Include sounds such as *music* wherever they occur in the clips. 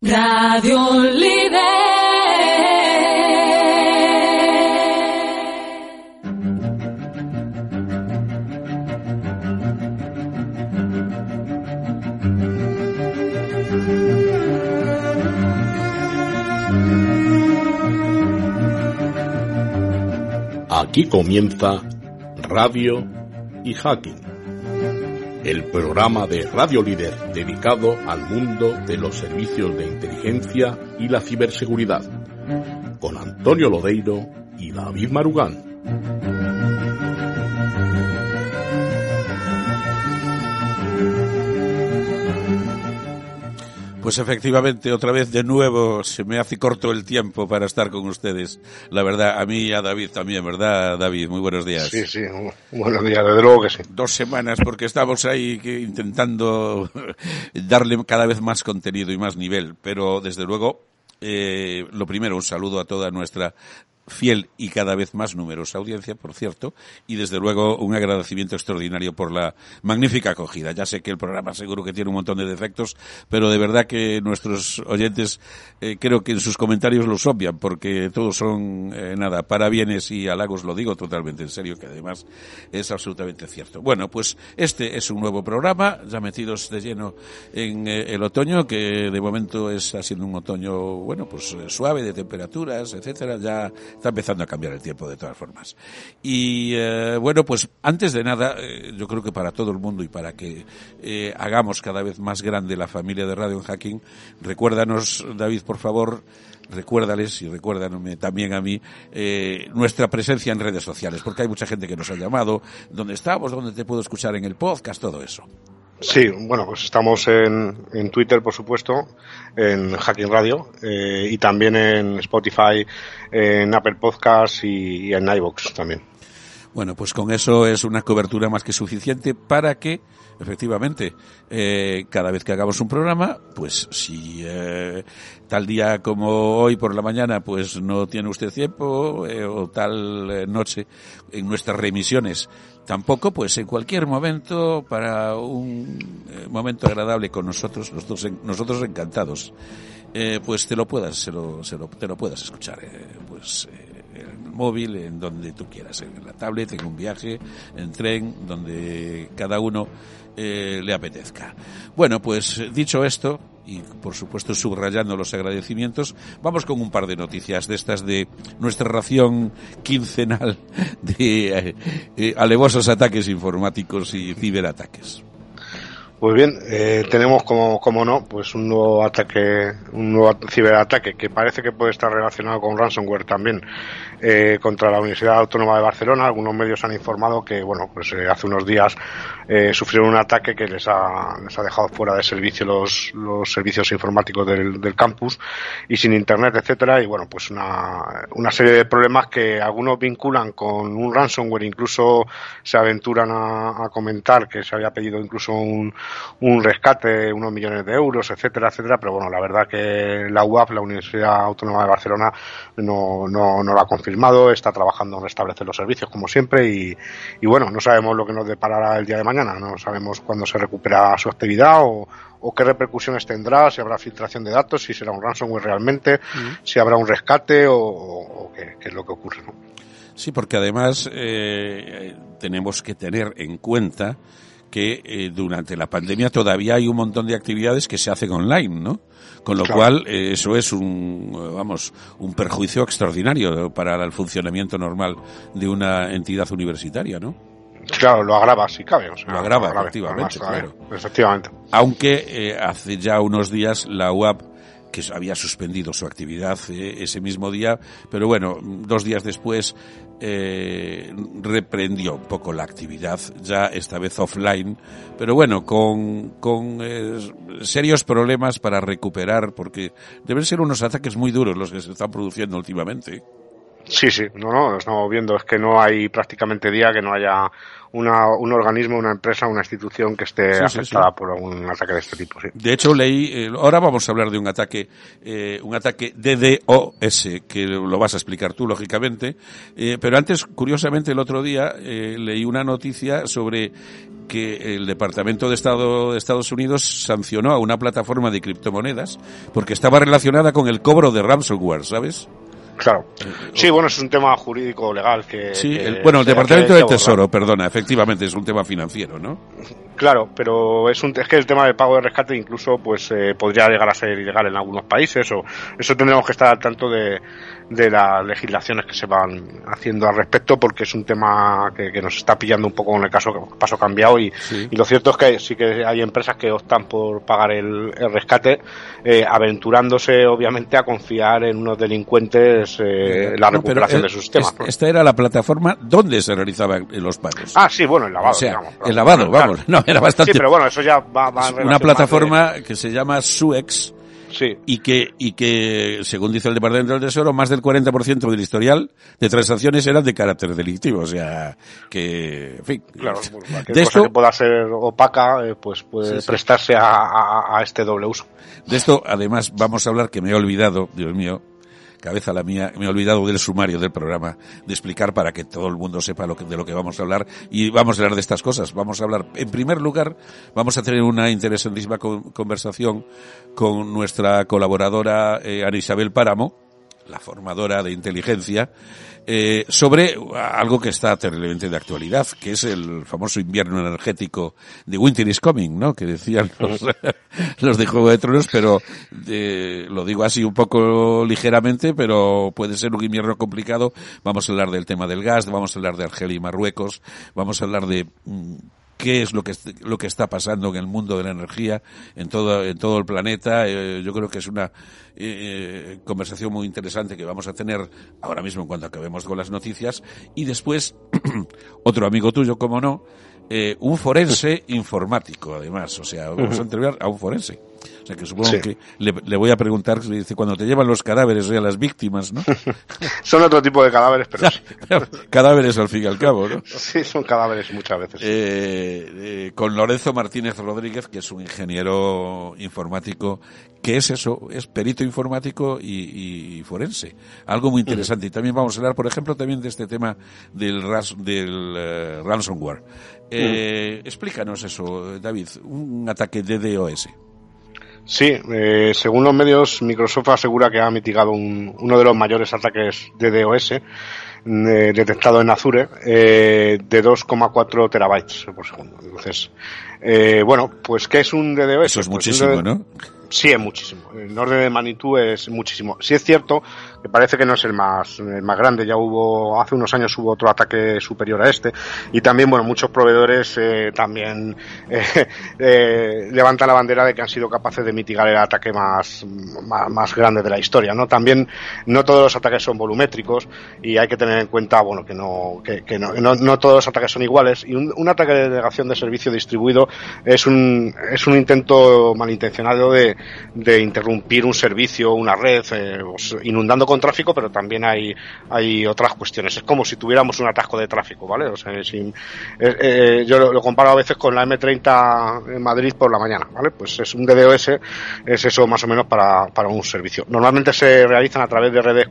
Radio. Aquí comienza Radio y Hacking, el programa de Radio Líder dedicado al mundo de los servicios de inteligencia y la ciberseguridad, con Antonio Lodeiro y David Marugán. Pues efectivamente, otra vez de nuevo se me hace corto el tiempo para estar con ustedes. La verdad, a mí y a David también, ¿verdad, David? Muy buenos días. Sí, sí, buenos días, desde luego que sí. Dos semanas, porque estamos ahí que, intentando darle cada vez más contenido y más nivel, pero desde luego eh, lo primero, un saludo a toda nuestra fiel y cada vez más numerosa audiencia, por cierto, y desde luego un agradecimiento extraordinario por la magnífica acogida. Ya sé que el programa seguro que tiene un montón de defectos, pero de verdad que nuestros oyentes eh, creo que en sus comentarios los obvian, porque todos son, eh, nada, parabienes y halagos, lo digo totalmente en serio, que además es absolutamente cierto. Bueno, pues este es un nuevo programa, ya metidos de lleno en eh, el otoño, que de momento está siendo un otoño, bueno, pues suave de temperaturas, etcétera, ya está empezando a cambiar el tiempo de todas formas. Y eh, bueno, pues antes de nada, eh, yo creo que para todo el mundo y para que eh, hagamos cada vez más grande la familia de Radio en Hacking, recuérdanos, David, por favor, recuérdales y recuérdanme también a mí nuestra presencia en redes sociales, porque hay mucha gente que nos ha llamado, dónde estamos, dónde te puedo escuchar en el podcast, todo eso. Sí, bueno, pues estamos en, en Twitter, por supuesto, en Hacking Radio eh, y también en Spotify, en Apple Podcasts y, en iVoox también. Bueno, pues con eso es una cobertura más que suficiente para que, efectivamente, eh, cada vez que hagamos un programa, pues si eh, tal día como hoy por la mañana, pues no tiene usted tiempo, eh, o tal eh, noche en nuestras remisiones tampoco, pues en cualquier momento, para un eh, momento agradable con nosotros, nosotros, nosotros encantados, eh, pues te lo puedas, se lo, se lo, te lo puedas escuchar, eh, pues en el móvil, en donde tú quieras, en la tablet, en un viaje, en tren, donde cada uno eh, le apetezca. Bueno, pues dicho esto, y por supuesto subrayando los agradecimientos, vamos con un par de noticias de estas de nuestra ración quincenal de eh, eh, alevosos ataques informáticos y ciberataques. Pues bien, eh, tenemos como, como no, pues un nuevo ataque, un nuevo ciberataque que parece que puede estar relacionado con ransomware también eh, contra la Universidad Autónoma de Barcelona. Algunos medios han informado que, bueno, pues eh, hace unos días eh, sufrieron un ataque que les ha, les ha dejado fuera de servicio los, los servicios informáticos del, del campus y sin internet, etcétera. Y bueno, pues una, una serie de problemas que algunos vinculan con un ransomware, incluso se aventuran a, a comentar que se había pedido incluso un, un rescate, unos millones de euros, etcétera, etcétera, pero bueno, la verdad que la UAP, la Universidad Autónoma de Barcelona, no, no, no lo ha confirmado, está trabajando en restablecer los servicios como siempre y, y bueno, no sabemos lo que nos deparará el día de mañana, no sabemos cuándo se recupera su actividad o, o qué repercusiones tendrá, si habrá filtración de datos, si será un ransomware realmente, uh -huh. si habrá un rescate o, o qué, qué, es lo que ocurre. ¿no? Sí, porque además eh, tenemos que tener en cuenta que eh, durante la pandemia todavía hay un montón de actividades que se hacen online, ¿no? Con lo claro. cual, eh, eso es un, vamos, un perjuicio extraordinario para el funcionamiento normal de una entidad universitaria, ¿no? Claro, lo agrava si cabe. O sea, lo agrava, lo efectivamente, claro. Efectivamente. Aunque eh, hace ya unos días la UAP que había suspendido su actividad eh, ese mismo día, pero bueno, dos días después eh, reprendió un poco la actividad, ya esta vez offline, pero bueno, con, con eh, serios problemas para recuperar, porque deben ser unos ataques muy duros los que se están produciendo últimamente. Sí, sí, no, no, lo estamos viendo. Es que no hay prácticamente día que no haya una, un organismo, una empresa, una institución que esté afectada por un ataque de este tipo. De hecho, leí, eh, ahora vamos a hablar de un ataque, eh, un ataque DDoS, que lo vas a explicar tú, lógicamente. Eh, pero antes, curiosamente, el otro día eh, leí una noticia sobre que el Departamento de Estado de Estados Unidos sancionó a una plataforma de criptomonedas porque estaba relacionada con el cobro de ransomware, ¿sabes? Claro. Sí, bueno, es un tema jurídico legal que. Sí, el, bueno, el Departamento del Tesoro, perdona, efectivamente es un tema financiero, ¿no? Claro, pero es, un, es que el tema del pago de rescate incluso pues eh, podría llegar a ser ilegal en algunos países o eso tendremos que estar al tanto de, de las legislaciones que se van haciendo al respecto porque es un tema que, que nos está pillando un poco con el caso paso cambiado y, y, lo cierto es que sí que hay empresas que optan por pagar el, el rescate eh, aventurándose obviamente a confiar en unos delincuentes eh, la No, recuperación eh, de sus temas. es- esta era la plataforma donde se realizaban los pagos. Ah, sí, bueno, el lavado. o sea, digamos, el lavado, claro. vamos, no, era bastante... Sí, pero bueno, eso ya va, va en una plataforma que se llama SUEX Sí, y que, y que, según dice el Departamento del Tesoro, más del 40% del historial de transacciones eran de carácter delictivo. O sea, que, en fin. claro. de cosa esto, que pueda ser opaca, eh, pues puede Sí, sí. prestarse a, a- a este doble uso. de esto, además, vamos a hablar que me he olvidado, Dios mío, cabeza la mía, me he olvidado del sumario del programa, de explicar para que todo el mundo sepa de lo que vamos a hablar y vamos a hablar de estas cosas. Vamos a hablar, en primer lugar, vamos a tener una interesantísima con- conversación con nuestra colaboradora eh, Ana Isabel Páramo, la formadora de inteligencia, eh, sobre algo que está terriblemente de actualidad, que es el famoso invierno energético de Winter is Coming, ¿no? Que decían *laughs* los, los de Juego de Tronos, pero eh, lo digo así un poco ligeramente, pero puede ser un invierno complicado. Vamos a hablar del tema del gas, vamos a hablar de Argelia y Marruecos, vamos a hablar de mm, qué es lo que lo que está pasando en el mundo de la energía en todo en todo el planeta. Eh, yo creo que es una eh, conversación muy interesante que vamos a tener ahora mismo en cuanto acabemos con las noticias. Y después *clears throat* otro amigo tuyo como no eh, un forense informático además. O sea vamos a entrevistar a un forense o sea que supongo Sí. que le, le voy a preguntar dice cuando te llevan los cadáveres o sea, las víctimas no *laughs* Son otro tipo de cadáveres, pero sí, *laughs* cadáveres al fin y al cabo no *laughs* sí, son cadáveres muchas veces. eh, eh, con Lorenzo Martínez Rodríguez, que es un ingeniero informático, que es eso, es perito informático y, y forense. Algo muy interesante. Y también vamos a hablar, por ejemplo, también de este tema del, ras- del eh, ransomware. Eh, Explícanos eso, David, un ataque DDoS. Sí, eh, según los medios, Microsoft asegura que ha mitigado un- uno de los mayores ataques de DOS eh, detectado en Azure eh, de 2,4 terabytes por segundo. Entonces, eh, bueno, pues ¿qué es un DDoS? Eso es Pues muchísimo, ¿no? Sí, es muchísimo. En orden de magnitud es muchísimo. Sí es cierto que parece que no es el más, el más grande. Ya hubo, hace unos años hubo otro ataque superior a este. Y también, bueno, muchos proveedores eh, también *laughs* eh, eh, levantan la bandera de que han sido capaces de mitigar el ataque más, más, más grande de la historia, ¿no? También, no todos los ataques son volumétricos y hay que tener en cuenta, bueno, que no, que, que no, no, no todos los ataques son iguales. Y un, ataque de delegación de servicio distribuido es un, es un intento malintencionado de, de interrumpir un servicio, una red, eh, pues, inundando con tráfico, pero también hay, hay otras cuestiones. Es como si tuviéramos un atasco de tráfico, ¿vale? O sea, sin- eh, eh, yo lo, comparo a veces con la M30 en Madrid por la mañana, ¿vale? Pues es un DDoS, es eso más o menos para, para un servicio. Normalmente se realizan a través de redes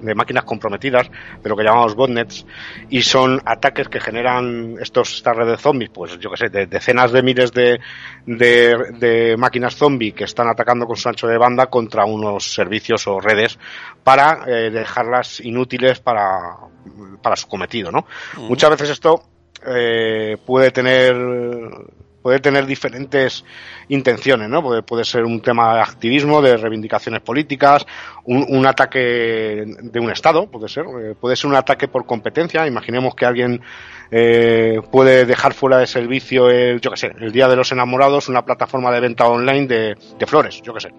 de máquinas comprometidas, de lo que llamamos botnets, y son ataques que generan estos, estas redes zombies, pues yo que sé, de decenas de miles de, de, de máquinas zombie que están atacando con su ancho de banda contra unos servicios o redes para eh, dejarlas inútiles para, para su cometido, ¿no? Muchas veces esto eh, puede tener puede tener diferentes intenciones, ¿no? Puede, puede ser un tema de activismo, de reivindicaciones políticas, un, un ataque de un Estado, puede ser, eh, puede ser un ataque por competencia. Imaginemos que alguien eh, puede dejar fuera de servicio, el, yo que sé, el Día de los Enamorados, una plataforma de venta online de, de flores, yo que sé,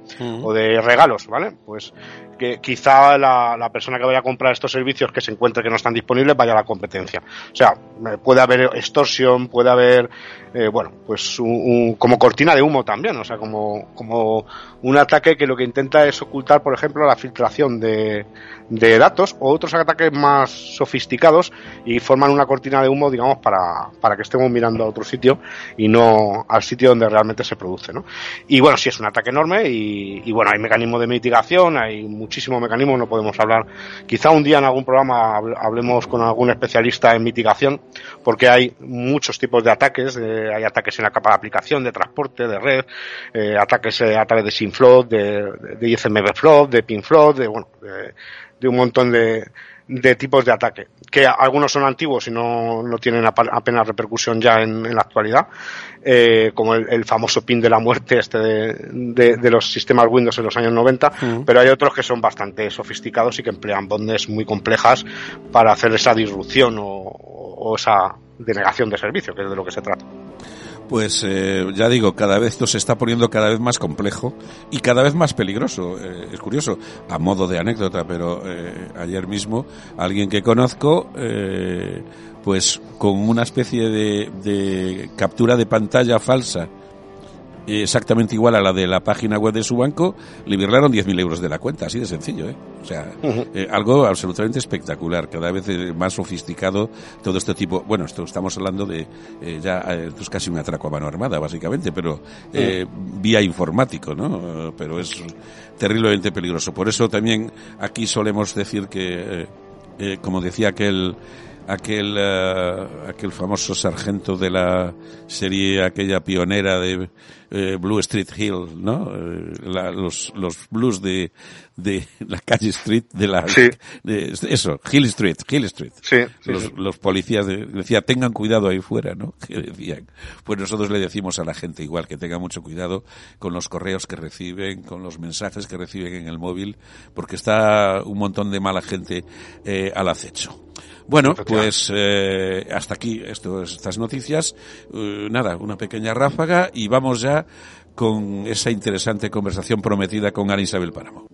o de regalos, ¿vale? Pues que quizá la, la persona que vaya a comprar estos servicios que se encuentre que no están disponibles vaya a la competencia. O sea, puede haber extorsión, puede haber, eh, bueno, pues pues un, como cortina de humo también, o sea, como, como un ataque que lo que intenta es ocultar, por ejemplo, la filtración de, de datos o otros ataques más sofisticados y forman una cortina de humo, digamos, para, para que estemos mirando a otro sitio y no al sitio donde realmente se produce, ¿no? Y bueno, sí es un ataque enorme y, y bueno, hay mecanismos de mitigación, hay muchísimos mecanismos, no podemos hablar. Quizá un día en algún programa hablemos con algún especialista en mitigación, porque hay muchos tipos de ataques, hay ataques en la capa de aplicación, de transporte, de red, eh, ataques eh, a través de SymFloat, de, de ISMB Float, de PinFloat, de bueno, de, de un montón de, de tipos de ataque, que algunos son antiguos y no, no tienen apenas repercusión ya en, la actualidad, eh, como el, famoso pin de la muerte este de, de, los sistemas Windows en los años 90, pero hay otros que son bastante sofisticados y que emplean bondes muy complejas para hacer esa disrupción o, o esa denegación de servicio, que es de lo que se trata. Pues eh, ya digo, cada vez esto se está poniendo cada vez más complejo y cada vez más peligroso. Eh, es curioso, a modo de anécdota, pero eh, ayer mismo alguien que conozco, pues con una especie de captura de pantalla falsa exactamente igual a la de la página web de su banco, le virlaron 10.000 euros de la cuenta, así de sencillo, ¿eh? O sea, eh, algo absolutamente espectacular, cada vez eh, más sofisticado todo este tipo. Bueno, esto estamos hablando de eh, ya, esto es casi un atraco a mano armada, básicamente, pero vía informático, ¿no? Pero es terriblemente peligroso. Por eso también aquí solemos decir que, como decía aquel aquel aquel famoso sargento de la serie aquella pionera de eh, Blue Street Hill, ¿no? Eh, los, los blues de, de la calle Street, de la, eso, Hill Street, Hill Street. Sí, los, los, policías de, decía, tengan cuidado ahí fuera, ¿no? *laughs* Que decían. Pues nosotros le decimos a la gente igual que tenga mucho cuidado con los correos que reciben, con los mensajes que reciben en el móvil, porque está un montón de mala gente eh, al acecho. Bueno, pues eh, hasta aquí esto, estas noticias. Uh, nada, una pequeña ráfaga y vamos ya con esa interesante conversación prometida con Ana Isabel Páramo.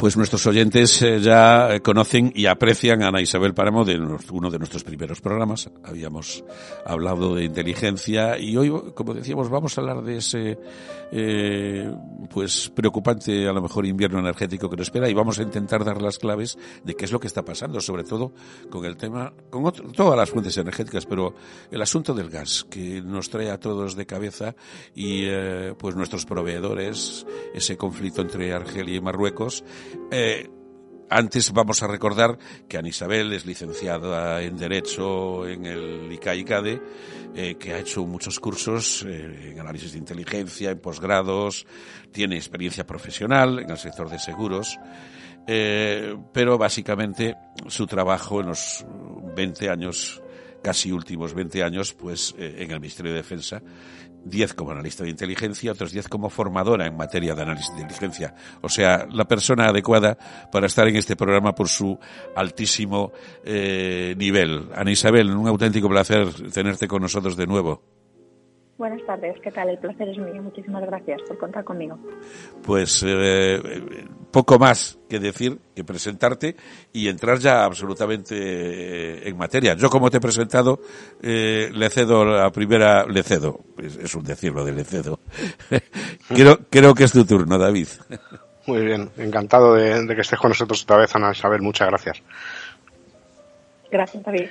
Pues nuestros oyentes eh, ya eh, conocen y aprecian a Ana Isabel Páramo de uno de nuestros primeros programas. Habíamos hablado de inteligencia y hoy, como decíamos, vamos a hablar de ese eh, pues preocupante a lo mejor invierno energético que nos espera y vamos a intentar dar las claves de qué es lo que está pasando, sobre todo con el tema, con todas las fuentes energéticas, pero el asunto del gas que nos trae a todos de cabeza y pues nuestros proveedores, ese conflicto entre Argelia y Marruecos eh, antes vamos a recordar que Ana Isabel es licenciada en Derecho en el ICAICADE, eh, que ha hecho muchos cursos eh, en análisis de inteligencia, en posgrados, tiene experiencia profesional en el sector de seguros, pero básicamente su trabajo en los 20 años, casi últimos 20 años, pues en el Ministerio de Defensa 10 como analista de inteligencia, otros 10 como formadora en materia de análisis de inteligencia. O sea, la persona adecuada para estar en este programa por su altísimo eh, nivel. Ana Isabel, un auténtico placer tenerte con nosotros de nuevo. Buenas tardes, ¿qué tal? El placer es mío. Muchísimas gracias por contar conmigo. Pues eh, poco más que decir, que presentarte y entrar ya absolutamente eh, en materia. Yo como te he presentado, eh, le cedo la primera, le cedo, es, un decirlo de le cedo. *laughs* creo, creo que es tu turno, David. Muy bien, encantado de, de que estés con nosotros otra vez, Ana Isabel. Muchas gracias. Gracias, David.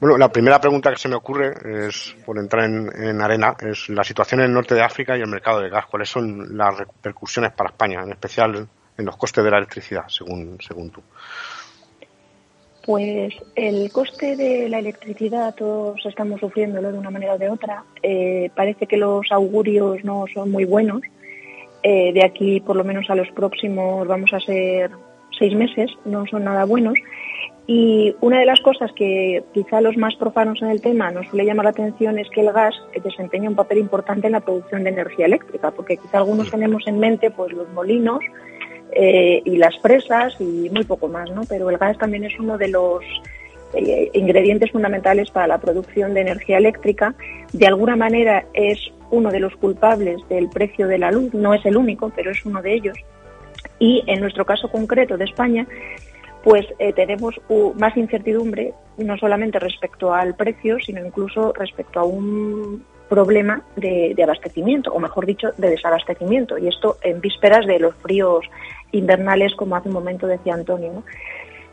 Bueno, la primera pregunta que se me ocurre es, por entrar en, arena, es la situación en el norte de África y el mercado de gas. ¿Cuáles son las repercusiones para España, en especial en los costes de la electricidad, según, según tú? Pues el coste de la electricidad todos estamos sufriéndolo de una manera o de otra. Eh, parece que los augurios no son muy buenos. Eh, de aquí, por lo menos a los próximos, vamos a ser seis meses, no son nada buenos. Y una de las cosas que quizá los más profanos en el tema nos suele llamar la atención es que el gas desempeña un papel importante en la producción de energía eléctrica, porque quizá algunos tenemos en mente pues los molinos eh, y las presas y muy poco más, ¿no? Pero el gas también es uno de los eh, ingredientes fundamentales para la producción de energía eléctrica. De alguna manera es uno de los culpables del precio de la luz, no es el único, pero es uno de ellos. Y en nuestro caso concreto de España, pues eh, tenemos más incertidumbre, no solamente respecto al precio, sino incluso respecto a un problema de, abastecimiento, o mejor dicho, de desabastecimiento. Y esto en vísperas de los fríos invernales, como hace un momento decía Antonio.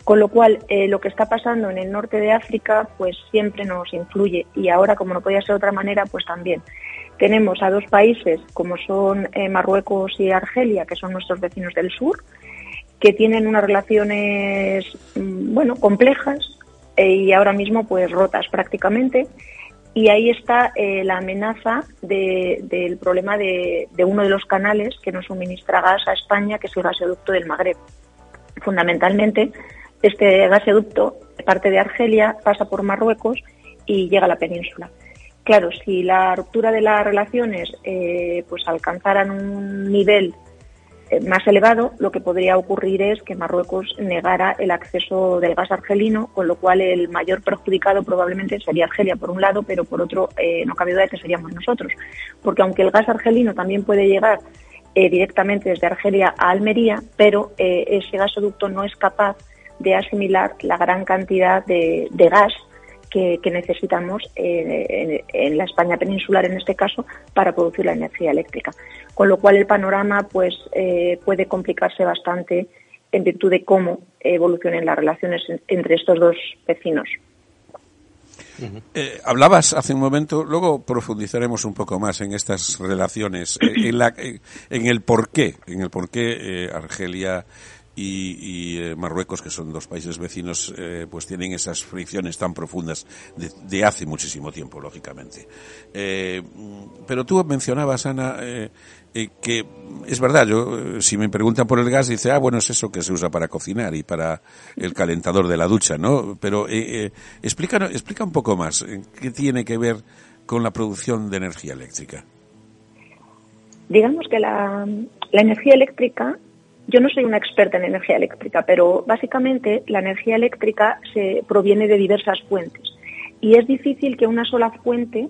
Con lo cual, eh, lo que está pasando en el norte de África, pues siempre nos influye. Y ahora, como no podía ser de otra manera, pues también. Tenemos a dos países, como son eh, Marruecos y Argelia, que son nuestros vecinos del sur, que tienen unas relaciones, mm, bueno, complejas eh, y ahora mismo, pues rotas prácticamente y ahí está eh, la amenaza del problema de, uno de los canales que nos suministra gas a España, que es el gasoducto del Magreb. Fundamentalmente, este gasoducto parte de Argelia, pasa por Marruecos y llega a la península. Claro, si la ruptura de las relaciones eh, pues alcanzaran un nivel más elevado, lo que podría ocurrir es que Marruecos negara el acceso del gas argelino, con lo cual el mayor perjudicado probablemente sería Argelia por un lado, pero por otro eh, no cabe duda de que seríamos nosotros, porque aunque el gas argelino también puede llegar eh, directamente desde Argelia a Almería, pero ese gasoducto no es capaz de asimilar la gran cantidad de, gas que, necesitamos en, la España peninsular, en este caso, para producir la energía eléctrica con lo cual el panorama pues eh, puede complicarse bastante en virtud de cómo evolucionen las relaciones entre estos dos vecinos. Eh, hablabas hace un momento, luego profundizaremos un poco más en estas relaciones, eh, en, la, en el por qué, en el por qué Argelia y, eh, Marruecos, que son dos países vecinos, eh, pues tienen esas fricciones tan profundas de, hace muchísimo tiempo, lógicamente. Eh, pero tú mencionabas, Ana, que es verdad, yo, si me preguntan por el gas, dice, ah, bueno, es eso que se usa para cocinar y para el calentador de la ducha, ¿no? Pero explica, explica un poco más, ¿qué tiene que ver con la producción de energía eléctrica? Digamos que la, la energía eléctrica yo no soy una experta en energía eléctrica, pero básicamente la energía eléctrica se proviene de diversas fuentes y es difícil que una sola fuente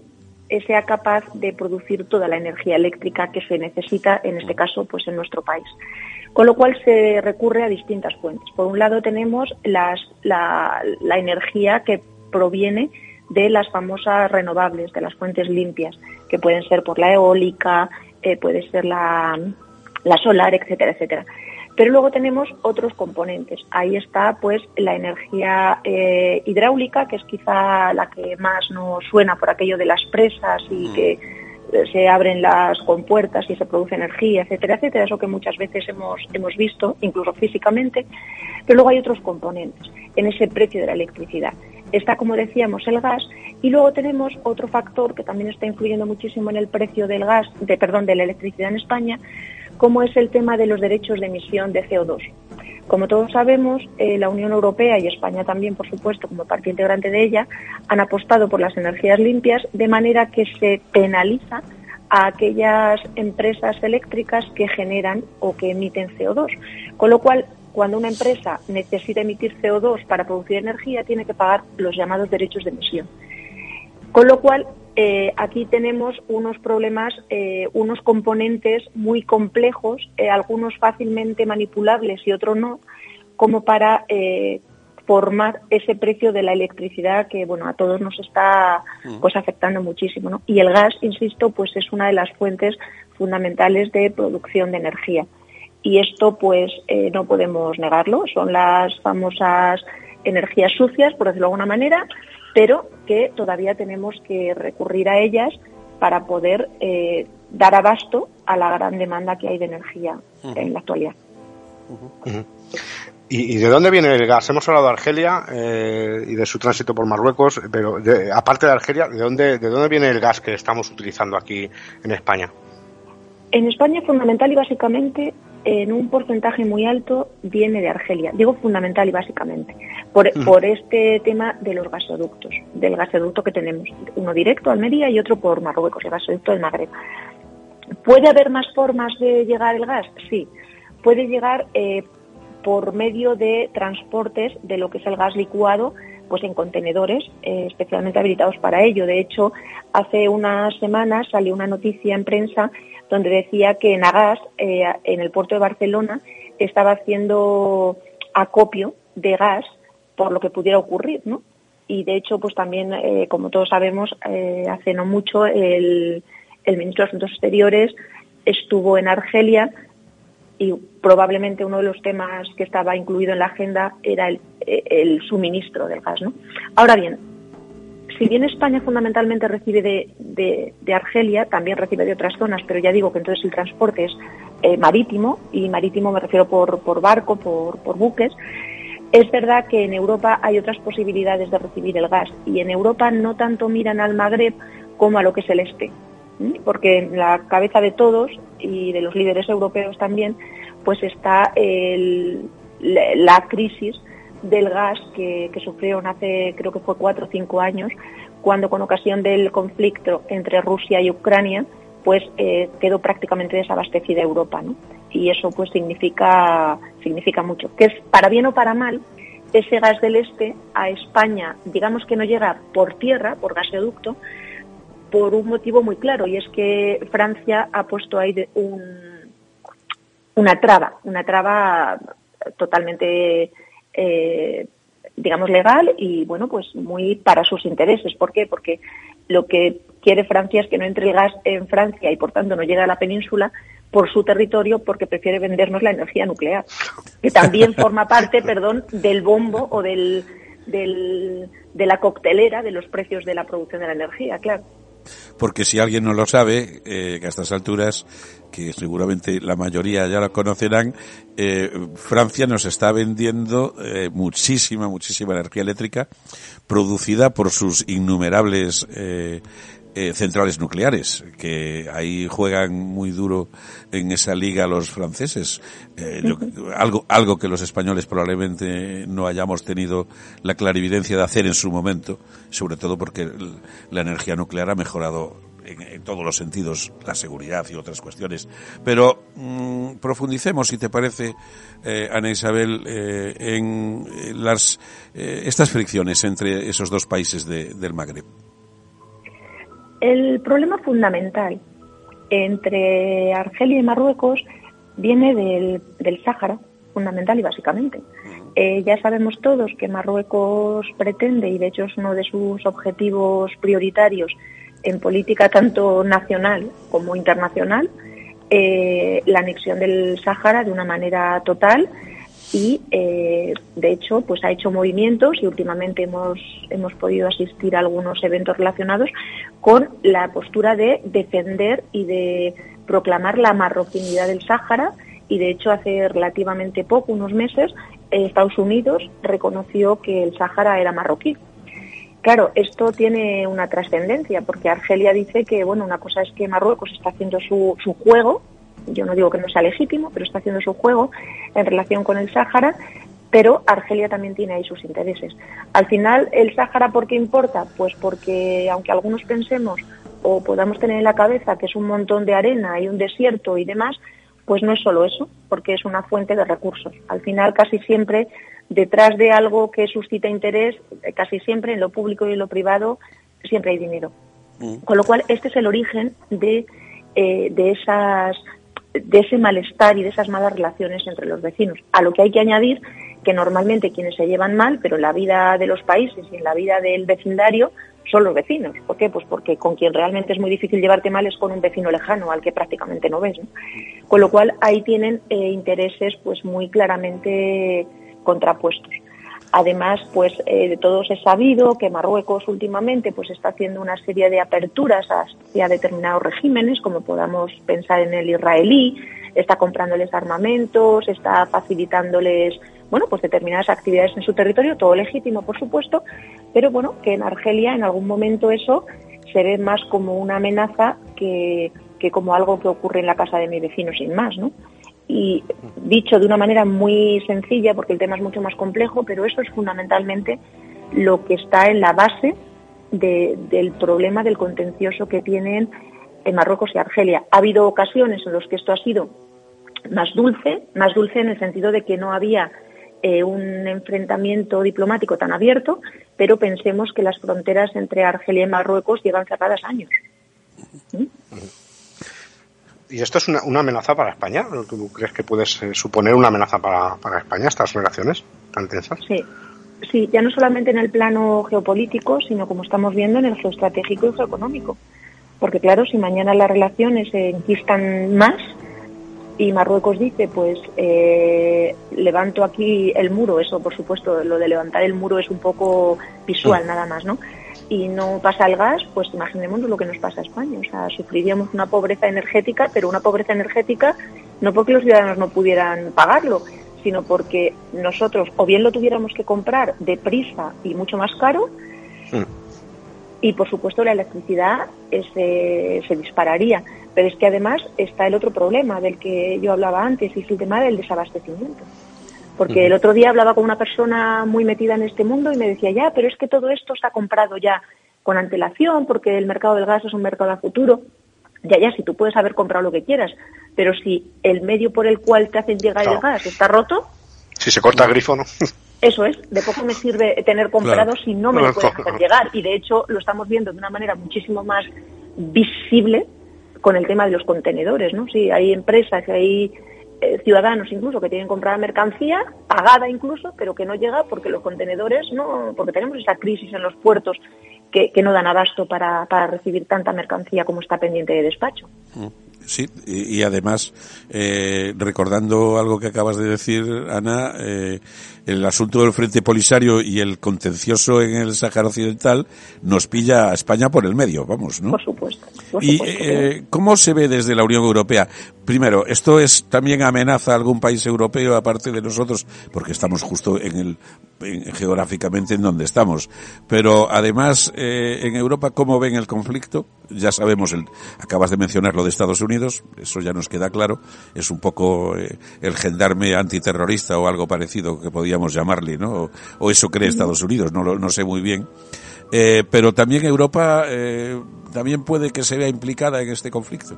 sea capaz de producir toda la energía eléctrica que se necesita, en este caso, pues en nuestro país. Con lo cual se recurre a distintas fuentes. Por un lado tenemos la, energía que proviene de las famosas renovables, de las fuentes limpias, que pueden ser por la eólica, eh, puede ser la, la solar, etcétera, etcétera. Pero luego tenemos otros componentes. Ahí está pues la energía eh, hidráulica, que es quizá la que más nos suena por aquello de las presas y mm. que eh, se abren las compuertas y se produce energía, etcétera, etcétera, eso que muchas veces hemos, hemos visto, incluso físicamente. Pero luego hay otros componentes en ese precio de la electricidad. Está, como decíamos, el gas y luego tenemos otro factor que también está influyendo muchísimo en el precio del gas, de, perdón, de la electricidad en España, como es el tema de los derechos de emisión de CO2. Como todos sabemos, eh, la Unión Europea y España también, por supuesto, como parte integrante de ella, han apostado por las energías limpias de manera que se penaliza a aquellas empresas eléctricas que generan o que emiten CO2. Con lo cual, cuando una empresa necesita emitir CO2 para producir energía, tiene que pagar los llamados derechos de emisión. Con lo cual, eh, aquí tenemos unos problemas, eh, unos componentes muy complejos, eh, algunos fácilmente manipulables y otros no, como para formar ese precio de la electricidad que bueno a todos nos está mm. pues afectando muchísimo ¿no? y el gas insisto pues es una de las fuentes fundamentales de producción de energía y esto pues no podemos negarlo son las famosas energías sucias por decirlo de alguna manera pero que todavía tenemos que recurrir a ellas para poder eh, dar abasto a la gran demanda que hay de energía en la actualidad. ¿Y, de dónde viene el gas? Hemos hablado de Argelia eh, y de su tránsito por Marruecos, pero aparte de Argelia, ¿de dónde, ¿de dónde viene el gas que estamos utilizando aquí en España? En España, fundamental y básicamente, en un porcentaje muy alto viene de Argelia. Digo fundamental y básicamente, por, este tema de los gasoductos, del gasoducto que tenemos, uno directo a Almería y otro por Marruecos, el gasoducto del Magreb. ¿Puede haber más formas de llegar el gas? Sí. Puede llegar eh, por medio de transportes de lo que es el gas licuado pues en contenedores eh, especialmente habilitados para ello. De hecho, hace unas semanas salió una noticia en prensa donde decía que Nagas, eh, en el puerto de Barcelona, estaba haciendo acopio de gas por lo que pudiera ocurrir, ¿no? Y de hecho, pues también, eh, como todos sabemos, hace no mucho el, el ministro de Asuntos Exteriores estuvo en Argelia y probablemente uno de los temas que estaba incluido en la agenda era el, suministro del gas. ¿no? Ahora bien, si bien España fundamentalmente recibe de, Argelia, también recibe de otras zonas, pero ya digo que entonces el transporte es eh, marítimo, y marítimo me refiero por, barco, por, buques, es verdad que en Europa hay otras posibilidades de recibir el gas y en Europa no tanto miran al Magreb como a lo que es el este porque en la cabeza de todos y de los líderes europeos también, pues está la crisis del gas que, sufrieron hace, creo que fue cuatro o cinco años, cuando con ocasión del conflicto entre Rusia y Ucrania, pues eh, quedó prácticamente desabastecida Europa, ¿no? Y eso pues significa, significa mucho. Que es, para bien o para mal, ese gas del este a España, digamos que no llega por tierra, por gasoducto, por un motivo muy claro y es que Francia ha puesto ahí un, una traba, una traba totalmente, eh, digamos, legal y, bueno, pues muy para sus intereses. ¿Por qué? Porque lo que quiere Francia es que no entre el gas en Francia y, por tanto, no llegue a la península por su territorio porque prefiere vendernos la energía nuclear, que también forma parte, *laughs* perdón, del bombo o del, del, de la coctelera de los precios de la producción de la energía, claro porque si alguien no lo sabe, eh, que a estas alturas, que seguramente la mayoría ya lo conocerán, eh, Francia nos está vendiendo eh, muchísima, muchísima energía eléctrica producida por sus innumerables eh, eh, centrales nucleares, que ahí juegan muy duro en esa liga los franceses. Eh, algo, algo que los españoles probablemente no hayamos tenido la clarividencia de hacer en su momento, sobre todo porque la energía nuclear ha mejorado en, todos los sentidos la seguridad y otras cuestiones. Pero mm, profundicemos, si te parece, eh, Ana Isabel, eh, en las, estas fricciones entre esos dos países del Magreb. El problema fundamental entre Argelia y Marruecos viene del, del Sáhara, fundamental y básicamente. Eh, ya sabemos todos que Marruecos pretende, y de hecho es uno de sus objetivos prioritarios en política tanto nacional como internacional, eh, la anexión del Sáhara de una manera total y eh, de hecho pues ha hecho movimientos y últimamente hemos hemos podido asistir a algunos eventos relacionados con la postura de defender y de proclamar la marroquinidad del Sáhara y de hecho hace relativamente poco unos meses Estados Unidos reconoció que el Sáhara era marroquí. Claro, esto tiene una trascendencia porque Argelia dice que, bueno, una cosa es que Marruecos está haciendo su, su juego yo no digo que no sea legítimo, pero está haciendo su juego en relación con el Sáhara, pero Argelia también tiene ahí sus intereses. Al final, ¿el Sáhara por qué importa? Pues porque, aunque algunos pensemos o podamos tener en la cabeza que es un montón de arena y un desierto y demás, pues no es solo eso, porque es una fuente de recursos. Al final, casi siempre, detrás de algo que suscita interés, casi siempre en lo público y en lo privado, siempre hay dinero. Mm. Con lo cual, este es el origen de, eh, de esas de ese malestar y de esas malas relaciones entre los vecinos. A lo que hay que añadir que normalmente quienes se llevan mal, pero en la vida de los países y en la vida del vecindario, son los vecinos. ¿Por qué? Pues porque con quien realmente es muy difícil llevarte mal es con un vecino lejano, al que prácticamente no ves. Con lo cual ahí tienen eh, intereses pues muy claramente contrapuestos. Además, pues eh, de todos es sabido que Marruecos últimamente pues está haciendo una serie de aperturas hacia determinados regímenes, como podamos pensar en el israelí, está comprándoles armamentos, está facilitándoles bueno, pues determinadas actividades en su territorio, todo legítimo, por supuesto, pero bueno, que en Argelia en algún momento eso se ve más como una amenaza que, que como algo que ocurre en la casa de mi vecino sin más, ¿no? Y dicho de una manera muy sencilla, porque el tema es mucho más complejo, pero eso es fundamentalmente lo que está en la base del problema del contencioso que tienen en Marruecos y Argelia. Ha habido ocasiones en las que esto ha sido más dulce, más dulce en el sentido de que no había eh, un enfrentamiento diplomático tan abierto, pero pensemos que las fronteras entre Argelia y Marruecos llevan cerradas años. ¿Mm? ¿Y esto es una, amenaza para España? ¿Tú crees que puede suponer una amenaza para, para España estas relaciones tan tensas? Sí, sí, ya no solamente en el plano geopolítico, sino como estamos viendo en el geoestratégico y geoeconómico. Porque claro, si mañana las relaciones se enquistan más y Marruecos dice, pues eh, levanto aquí el muro, eso por supuesto, lo de levantar el muro es un poco visual nada más, ¿no? Y no pasa el gas, pues imaginémonos lo que nos pasa a España. O sea, sufriríamos una pobreza energética, pero una pobreza energética no porque los ciudadanos no pudieran pagarlo, sino porque nosotros o bien lo tuviéramos que comprar deprisa y mucho más caro, mm. y por supuesto la electricidad se, se dispararía. Pero es que además está el otro problema del que yo hablaba antes, y es el tema del desabastecimiento. Porque el otro día hablaba con una persona muy metida en este mundo y me decía, ya, pero es que todo esto está comprado ya con antelación, porque el mercado del gas es un mercado a futuro. Ya, ya, si tú puedes haber comprado lo que quieras, pero si el medio por el cual te hacen llegar el gas está roto. Si se corta el grifo, ¿no? *laughs* Eso es, de poco me sirve tener comprado si no me lo puedes hacer llegar. Y de hecho lo estamos viendo de una manera muchísimo más visible con el tema de los contenedores, ¿no? Sí, hay empresas, hay eh, ciudadanos incluso que tienen comprada mercancía, pagada incluso, pero que no llega porque los contenedores no, porque tenemos esa crisis en los puertos que, no dan abasto para, para recibir tanta mercancía como está pendiente de despacho. Sí, y, además, eh, recordando algo que acabas de decir, Ana, eh, el asunto del Frente Polisario y el contencioso en el Sáhara Occidental nos pilla a España por el medio, vamos, ¿no? Por supuesto. ¿Y eh, cómo se ve desde la Unión Europea? Primero, ¿esto es también amenaza a algún país europeo aparte de nosotros? Porque estamos justo en el geográficamente en donde estamos. Pero además, eh, en Europa, ¿cómo ven el conflicto? Ya sabemos, el, acabas de mencionar lo de Estados Unidos, eso ya nos queda claro. Es un poco eh, el gendarme antiterrorista o algo parecido que podía llamarle, ¿no? O, eso cree Estados Unidos, no, no sé muy bien. Eh, pero también Europa eh, también puede que se vea implicada en este conflicto.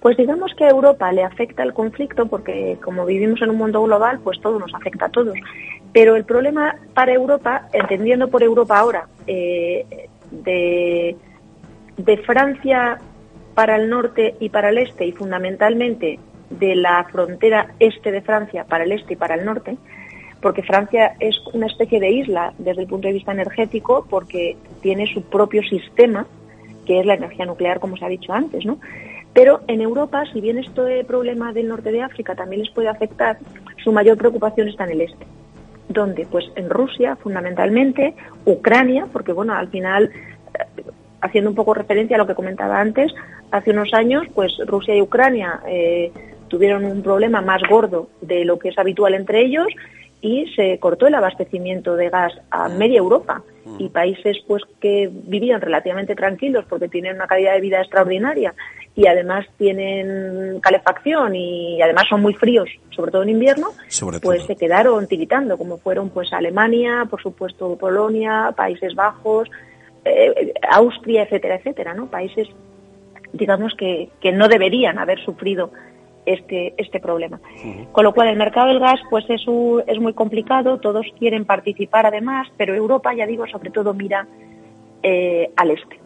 Pues digamos que a Europa le afecta el conflicto porque como vivimos en un mundo global, pues todo nos afecta a todos. Pero el problema para Europa, entendiendo por Europa ahora, eh, de, de Francia para el norte y para el este y fundamentalmente de la frontera este de Francia para el este y para el norte, porque Francia es una especie de isla desde el punto de vista energético porque tiene su propio sistema, que es la energía nuclear, como se ha dicho antes, ¿no? Pero en Europa, si bien este problema del norte de África también les puede afectar, su mayor preocupación está en el este. ¿Dónde? Pues en Rusia, fundamentalmente, Ucrania, porque bueno, al final, haciendo un poco referencia a lo que comentaba antes, hace unos años, pues Rusia y Ucrania eh, tuvieron un problema más gordo de lo que es habitual entre ellos y se cortó el abastecimiento de gas a mm. media Europa y mm. países pues que vivían relativamente tranquilos porque tienen una calidad de vida extraordinaria y además tienen calefacción y además son muy fríos, sobre todo en invierno, pues se quedaron tiritando, como fueron pues Alemania, por supuesto Polonia, Países Bajos, eh, Austria, etcétera, etcétera, ¿no? Países digamos que, que no deberían haber sufrido este, este problema. Con lo cual, el mercado del gas pues es, es muy complicado, todos quieren participar además, pero Europa, ya digo, sobre todo mira eh, al este,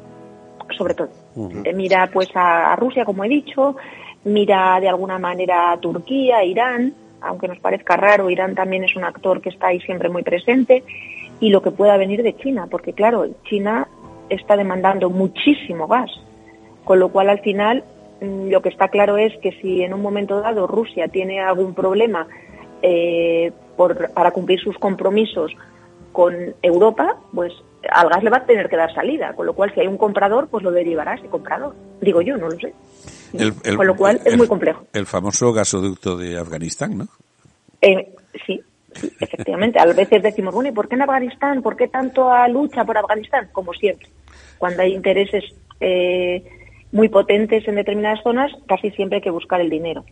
sobre todo. Eh, mira pues a, Rusia, como he dicho, mira de alguna manera a Turquía, Irán, aunque nos parezca raro, Irán también es un actor que está ahí siempre muy presente, y lo que pueda venir de China, porque claro, China está demandando muchísimo gas, con lo cual al final Mm, lo que está claro es que si en un momento dado Rusia tiene algún problema eh, para cumplir sus compromisos con Europa, pues al gas le va a tener que dar salida, con lo cual si hay un comprador, pues lo derivará ese comprador. Digo yo, no lo sé. con lo cual es muy complejo. El famoso gasoducto de Afganistán, ¿no? Eh, sí, efectivamente. A veces decimos, bueno, ¿y por qué en Afganistán? ¿Por qué tanto lucha por Afganistán? Como siempre, cuando hay intereses eh, muy potentes en determinadas zonas, casi siempre hay que buscar el dinero.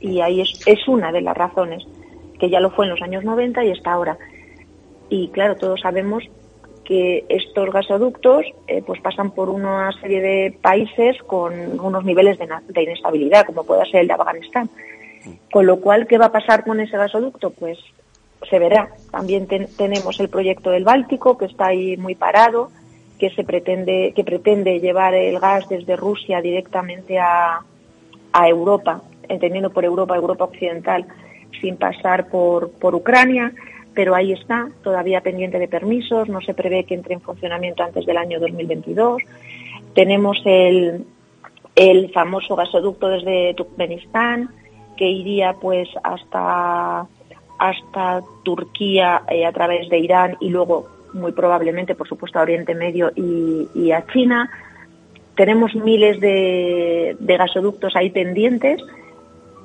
Y ahí es, una de las razones, que ya lo fue en los años 90 y está ahora. Y claro, todos sabemos que estos gasoductos eh, pues pasan por una serie de países con unos niveles de, inestabilidad, como puede ser el de Afganistán. Con lo cual, ¿qué va a pasar con ese gasoducto? Pues se verá. También tenemos el proyecto del Báltico, que está ahí muy parado, que se pretende, que pretende llevar el gas desde Rusia directamente a, a Europa, entendiendo por Europa, Europa Occidental, sin pasar por, por Ucrania, pero ahí está, todavía pendiente de permisos, no se prevé que entre en funcionamiento antes del año 2022. Tenemos el, el famoso gasoducto desde Turkmenistán, que iría pues hasta hasta Turquía eh, a través de Irán y luego muy probablemente, por supuesto, a Oriente Medio y, a China. Tenemos miles de, gasoductos ahí pendientes,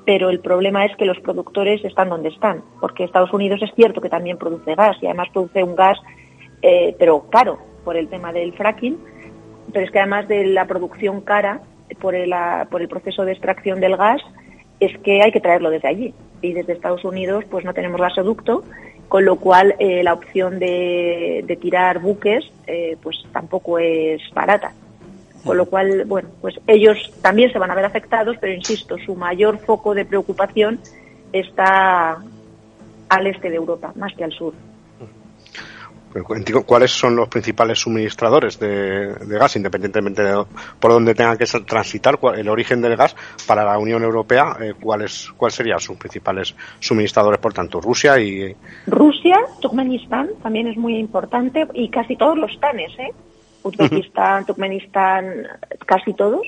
pero el problema es que los productores están donde están, porque Estados Unidos es cierto que también produce gas y además produce un gas, eh, pero caro por el tema del fracking, pero es que además de la producción cara por el, por el proceso de extracción del gas, es que hay que traerlo desde allí y desde Estados Unidos pues no tenemos gasoducto, con lo cual eh, la opción de, tirar buques eh, pues tampoco es barata. Con lo cual, bueno, pues ellos también se van a ver afectados, pero insisto, su mayor foco de preocupación está al este de Europa, más que al sur. ¿Cuáles son los principales suministradores de, gas, independientemente de por dónde tengan que transitar el origen del gas para la Unión Europea? Eh, ¿Cuáles cuál serían sus principales suministradores, por tanto, Rusia y Rusia, Turkmenistán también es muy importante y casi todos los TANES, ¿eh? Uzbekistán, Turkmenistán, casi todos.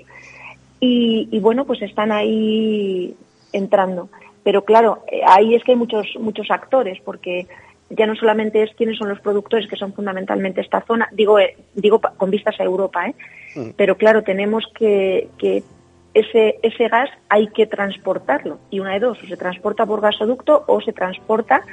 Y, y bueno, pues están ahí entrando. Pero claro, eh, ahí es que hay muchos muchos actores porque ya no solamente es quiénes son los productores, que son fundamentalmente esta zona, digo, eh, digo con vistas a Europa, ¿eh? Mm. pero claro, tenemos que, que ese, ese gas hay que transportarlo. Y una de dos, o se transporta por gasoducto o se transporta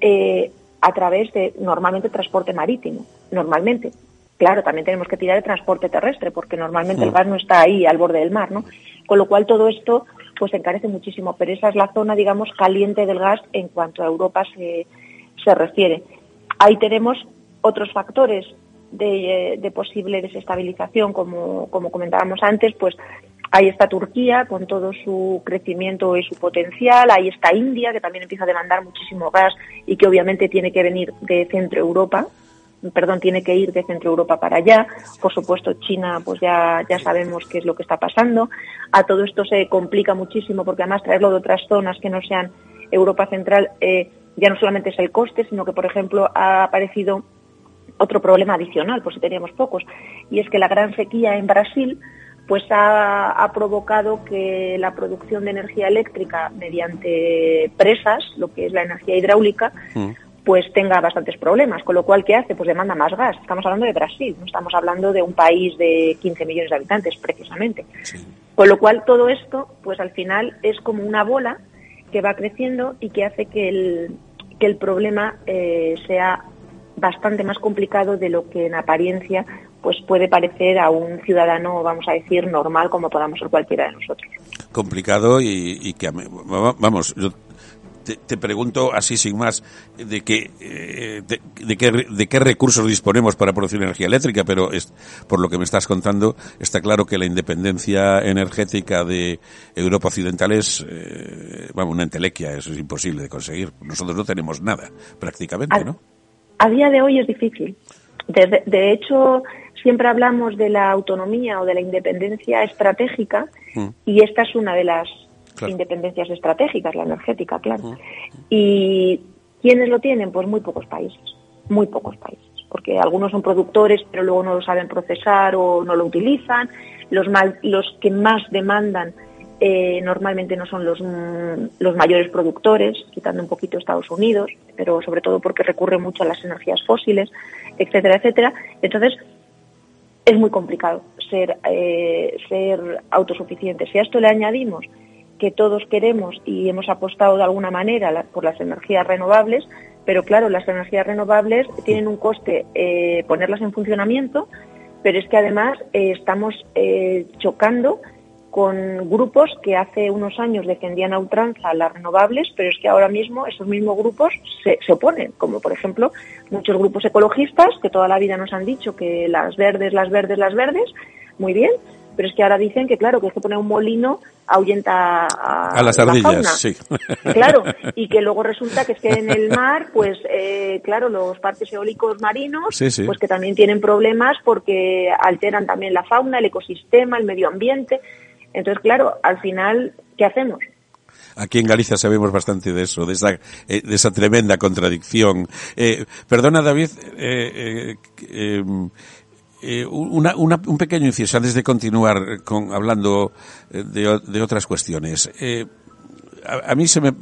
eh, a través de, normalmente, transporte marítimo. Normalmente. Claro, también tenemos que tirar de transporte terrestre, porque normalmente el mm. gas no está ahí al borde del mar, ¿no? Con lo cual todo esto pues encarece muchísimo, pero esa es la zona, digamos, caliente del gas en cuanto a Europa se, se refiere. Ahí tenemos otros factores de, posible desestabilización, como, como comentábamos antes, pues ahí está Turquía con todo su crecimiento y su potencial, ahí está India, que también empieza a demandar muchísimo gas y que obviamente tiene que venir de Centro Europa, perdón, tiene que ir de Centro Europa para allá. Por supuesto, China, pues ya, ya sabemos qué es lo que está pasando. A todo esto se complica muchísimo porque además traerlo de otras zonas que no sean Europa Central eh, ya no solamente es el coste, sino que, por ejemplo, ha aparecido otro problema adicional, por si teníamos pocos, y es que la gran sequía en Brasil pues ha, provocado que la producción de energía eléctrica mediante presas, lo que es la energía hidráulica, mm. pues tenga bastantes problemas. Con lo cual, ¿qué hace? Pues demanda más gas. Estamos hablando de Brasil, no estamos hablando de un país de 15 millones de habitantes, precisamente. Con lo cual, todo esto, pues al final es como una bola que va creciendo y que hace que el, que el problema eh, sea bastante más complicado de lo que en apariencia pues puede parecer a un ciudadano, vamos a decir, normal como podamos ser cualquiera de nosotros. Complicado y, y que, vamos, yo te, pregunto así sin más de qué, eh, de, qué, de qué recursos disponemos para producir energía eléctrica, pero es, por lo que me estás contando está claro que la independencia energética de Europa Occidental es, eh, vamos, una entelequia, eso es imposible de conseguir. Nosotros no tenemos nada, prácticamente, ¿no? A día de hoy es difícil. De, de hecho, siempre hablamos de la autonomía o de la independencia estratégica mm. y esta es una de las independencias estratégicas, la energética, claro. ¿Y quiénes lo tienen? Pues muy pocos países, muy pocos países, porque algunos son productores, pero luego no lo saben procesar o no lo utilizan. Los, los que más demandan eh, normalmente no son los, mm, los mayores productores, quitando un poquito Estados Unidos, pero sobre todo porque recurre mucho a las energías fósiles, etcétera, etcétera. Entonces, es muy complicado ser, eh, ser autosuficiente. Si a esto le añadimos que todos queremos y hemos apostado de alguna manera por las energías renovables, pero claro, las energías renovables tienen un coste eh, ponerlas en funcionamiento, pero es que además eh, estamos eh, chocando con grupos que hace unos años defendían a ultranza las renovables, pero es que ahora mismo esos mismos grupos se, se, oponen, como por ejemplo muchos grupos ecologistas que toda la vida nos han dicho que las verdes, las verdes, las verdes, muy bien, pero es que ahora dicen que, claro, que es que poner un molino ahuyenta a, a las ardillas, sí. *laughs* Claro, y que luego resulta que es que en el mar, pues, eh, claro, los parques eólicos marinos, pues que también tienen problemas porque alteran también la fauna, el ecosistema, el medio ambiente. Entonces, claro, al final, ¿qué hacemos? Aquí en Galicia sabemos bastante de eso, de esa, eh, de esa tremenda contradicción. Eh, perdona, David, eh, em, una, un pequeño inciso antes de continuar con, hablando de, de otras cuestiones a, mí se me,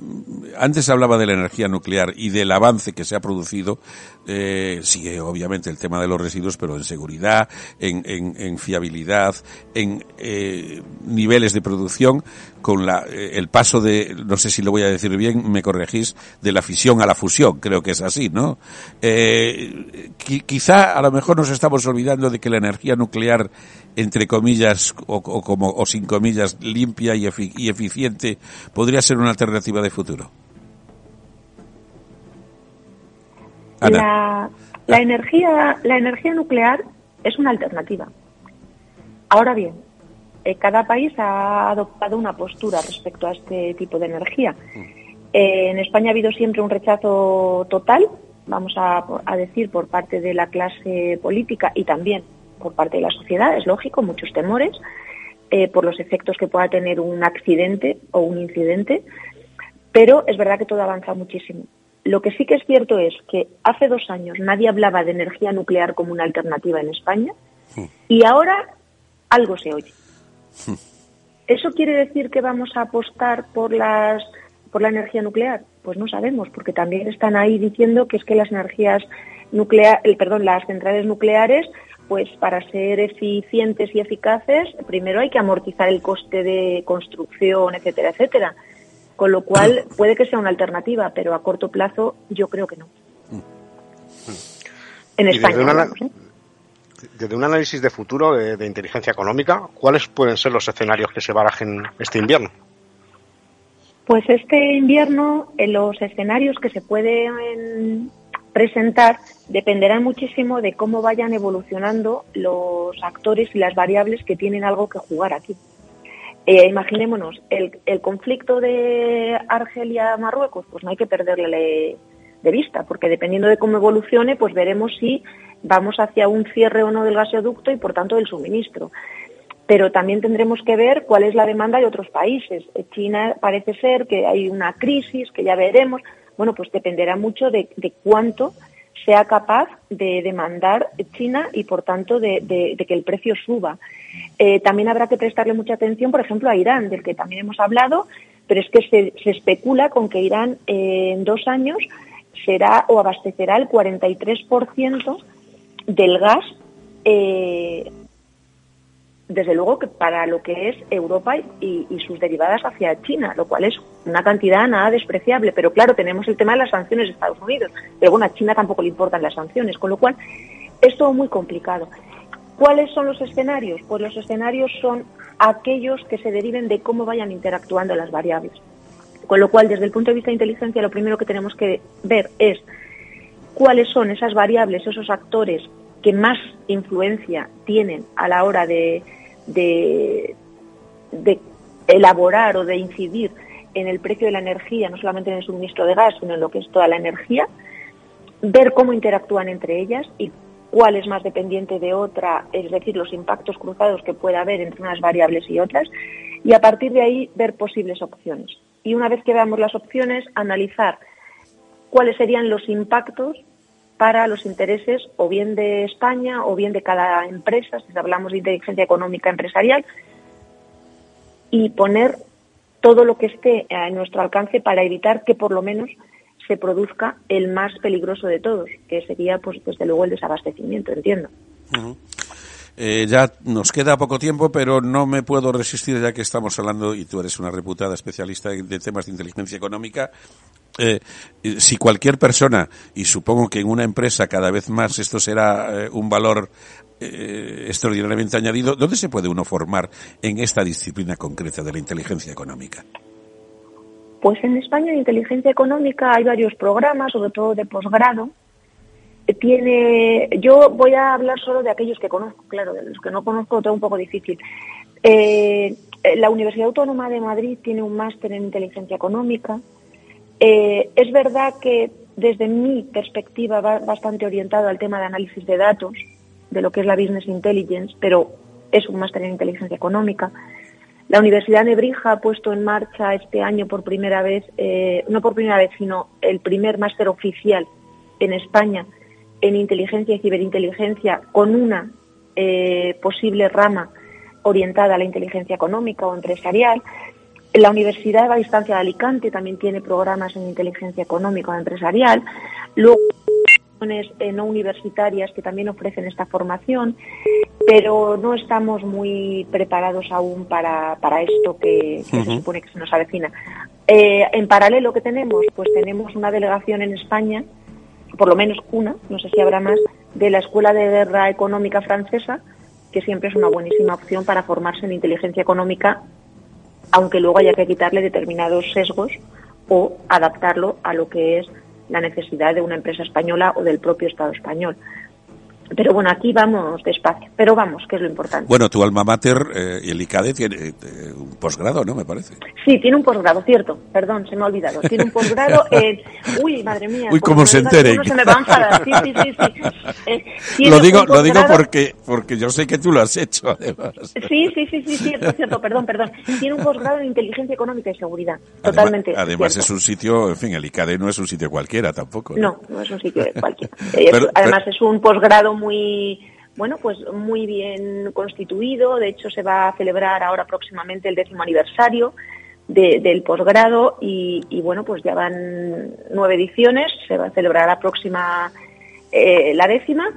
antes hablaba de la energía nuclear y del avance que se ha producido, eh, sigue obviamente el tema de los residuos, pero en seguridad, en, en, fiabilidad, en eh, niveles de producción, con la, eh, el paso de, no sé si lo voy a decir bien, me corregís, de la fisión a la fusión, creo que es así, ¿no? Eh, quizá a lo mejor nos estamos olvidando de que la energía nuclear entre comillas o, como o sin comillas limpia y, eficiente podría ser una alternativa de futuro? La, la, energía la energía nuclear es una alternativa. Ahora bien, eh, cada país ha adoptado una postura respecto a este tipo de energía. Mm. Eh, en España ha habido siempre un rechazo total, vamos a, a decir, por parte de la clase política y también por parte de la sociedad, es lógico, muchos temores eh, por los efectos que pueda tener un accidente o un incidente, pero es verdad que todo avanza muchísimo. Lo que sí que es cierto es que hace dos años nadie hablaba de energía nuclear como una alternativa en España hmm. y ahora algo se oye. Hmm. ¿Eso quiere decir que vamos a apostar por las por la energía nuclear? Pues no sabemos, porque también están ahí diciendo que es que las energías nuclear, perdón, las centrales nucleares pues para ser eficientes y eficaces, primero hay que amortizar el coste de construcción, etcétera, etcétera. Con lo cual *laughs* puede que sea una alternativa, pero a corto plazo yo creo que no. En España. ¿eh? Desde, un análisis de futuro de, de, inteligencia económica, ¿cuáles pueden ser los escenarios que se barajen este invierno? Pues este invierno, en los escenarios que se pueden presentar dependerá muchísimo de cómo vayan evolucionando los actores y las variables que tienen algo que jugar aquí. Eh, imaginémonos, el, el, conflicto de Argelia-Marruecos, pues no hay que perderle de vista, porque dependiendo de cómo evolucione, pues veremos si vamos hacia un cierre o no del gasoducto y por tanto del suministro. Pero también tendremos que ver cuál es la demanda de otros países. China parece ser que hay una crisis, que ya veremos bueno, pues dependerá mucho de, cuánto sea capaz de demandar China y, por tanto, de, que el precio suba. Eh, también habrá que prestarle mucha atención, por ejemplo, a Irán, del que también hemos hablado, pero es que se, especula con que Irán eh, en dos años será o abastecerá el 43% del gas eh, desde luego que para lo que es Europa y, sus derivadas hacia China, lo cual es una cantidad nada despreciable. Pero claro, tenemos el tema de las sanciones de Estados Unidos. Pero bueno, a China tampoco le importan las sanciones, con lo cual es todo muy complicado. ¿Cuáles son los escenarios? Pues los escenarios son aquellos que se deriven de cómo vayan interactuando las variables. Con lo cual, desde el punto de vista de inteligencia, lo primero que tenemos que ver es cuáles son esas variables, esos actores que más influencia tienen a la hora de, de, elaborar o de incidir en el precio de la energía, no solamente en el suministro de gas, sino en lo que es toda la energía, ver cómo interactúan entre ellas y cuál es más dependiente de otra, es decir, los impactos cruzados que pueda haber entre unas variables y otras, y a partir de ahí ver posibles opciones. Y una vez que veamos las opciones, analizar cuáles serían los impactos para los intereses o bien de España o bien de cada empresa, si hablamos de inteligencia económica empresarial, y poner todo lo que esté a nuestro alcance para evitar que por lo menos se produzca el más peligroso de todos, que sería, pues, desde luego, el desabastecimiento, entiendo. Eh, ya nos queda poco tiempo, pero no me puedo resistir ya que estamos hablando, y tú eres una reputada especialista de temas de inteligencia económica, eh, si cualquier persona, y supongo que en una empresa cada vez más esto será eh, un valor eh, extraordinariamente añadido, ¿dónde se puede uno formar en esta disciplina concreta de la inteligencia económica? Pues en España en inteligencia económica hay varios programas, sobre todo de posgrado. Tiene, yo voy a hablar solo de aquellos que conozco, claro, de los que no conozco todo un poco difícil. Eh, la Universidad Autónoma de Madrid tiene un máster en inteligencia económica. Eh, es verdad que desde mi perspectiva va bastante orientado al tema de análisis de datos, de lo que es la business intelligence, pero es un máster en inteligencia económica. La Universidad Nebrija ha puesto en marcha este año por primera vez, eh, no por primera vez, sino el primer máster oficial en España en inteligencia y ciberinteligencia con una eh, posible rama orientada a la inteligencia económica o empresarial. La Universidad de Distancia de Alicante también tiene programas en inteligencia económica o empresarial. No universitarias que también ofrecen esta formación, pero no estamos muy preparados aún para, para esto que, se supone que se nos avecina. Eh, en paralelo, que tenemos? Pues tenemos una delegación en España, por lo menos una, no sé si habrá más, de la Escuela de Guerra Económica Francesa, que siempre es una buenísima opción para formarse en inteligencia económica, aunque luego haya que quitarle determinados sesgos o adaptarlo a lo que es la necesidad de una empresa española o del propio Estado español. Pero bueno, aquí vamos despacio. Pero vamos, que es lo importante. Bueno, tu alma mater eh, el ICADE tiene eh, un posgrado, ¿no? Me parece. Sí, tiene un posgrado, cierto. Perdón, se me ha olvidado. Tiene un posgrado. *laughs* en... uy, madre mía. Uy, cómo se entere. se me va a enfadar. Sí, sí, sí. sí. *laughs* Eh, lo digo, lo digo porque, porque yo sé que tú lo has hecho, además. Sí, sí, sí, sí, cierto, cierto. Perdón, perdón. Tiene un posgrado en inteligencia económica y seguridad. Totalmente. Además, es un sitio, en fin, el ICADE no es un sitio cualquiera tampoco. No, no, es un sitio cualquiera. *laughs* además, es un posgrado muy bueno, pues muy bien constituido. De hecho, se va a celebrar ahora próximamente el décimo aniversario del posgrado y, bueno, pues ya van nueve ediciones. Se va a celebrar la próxima, eh, la décima.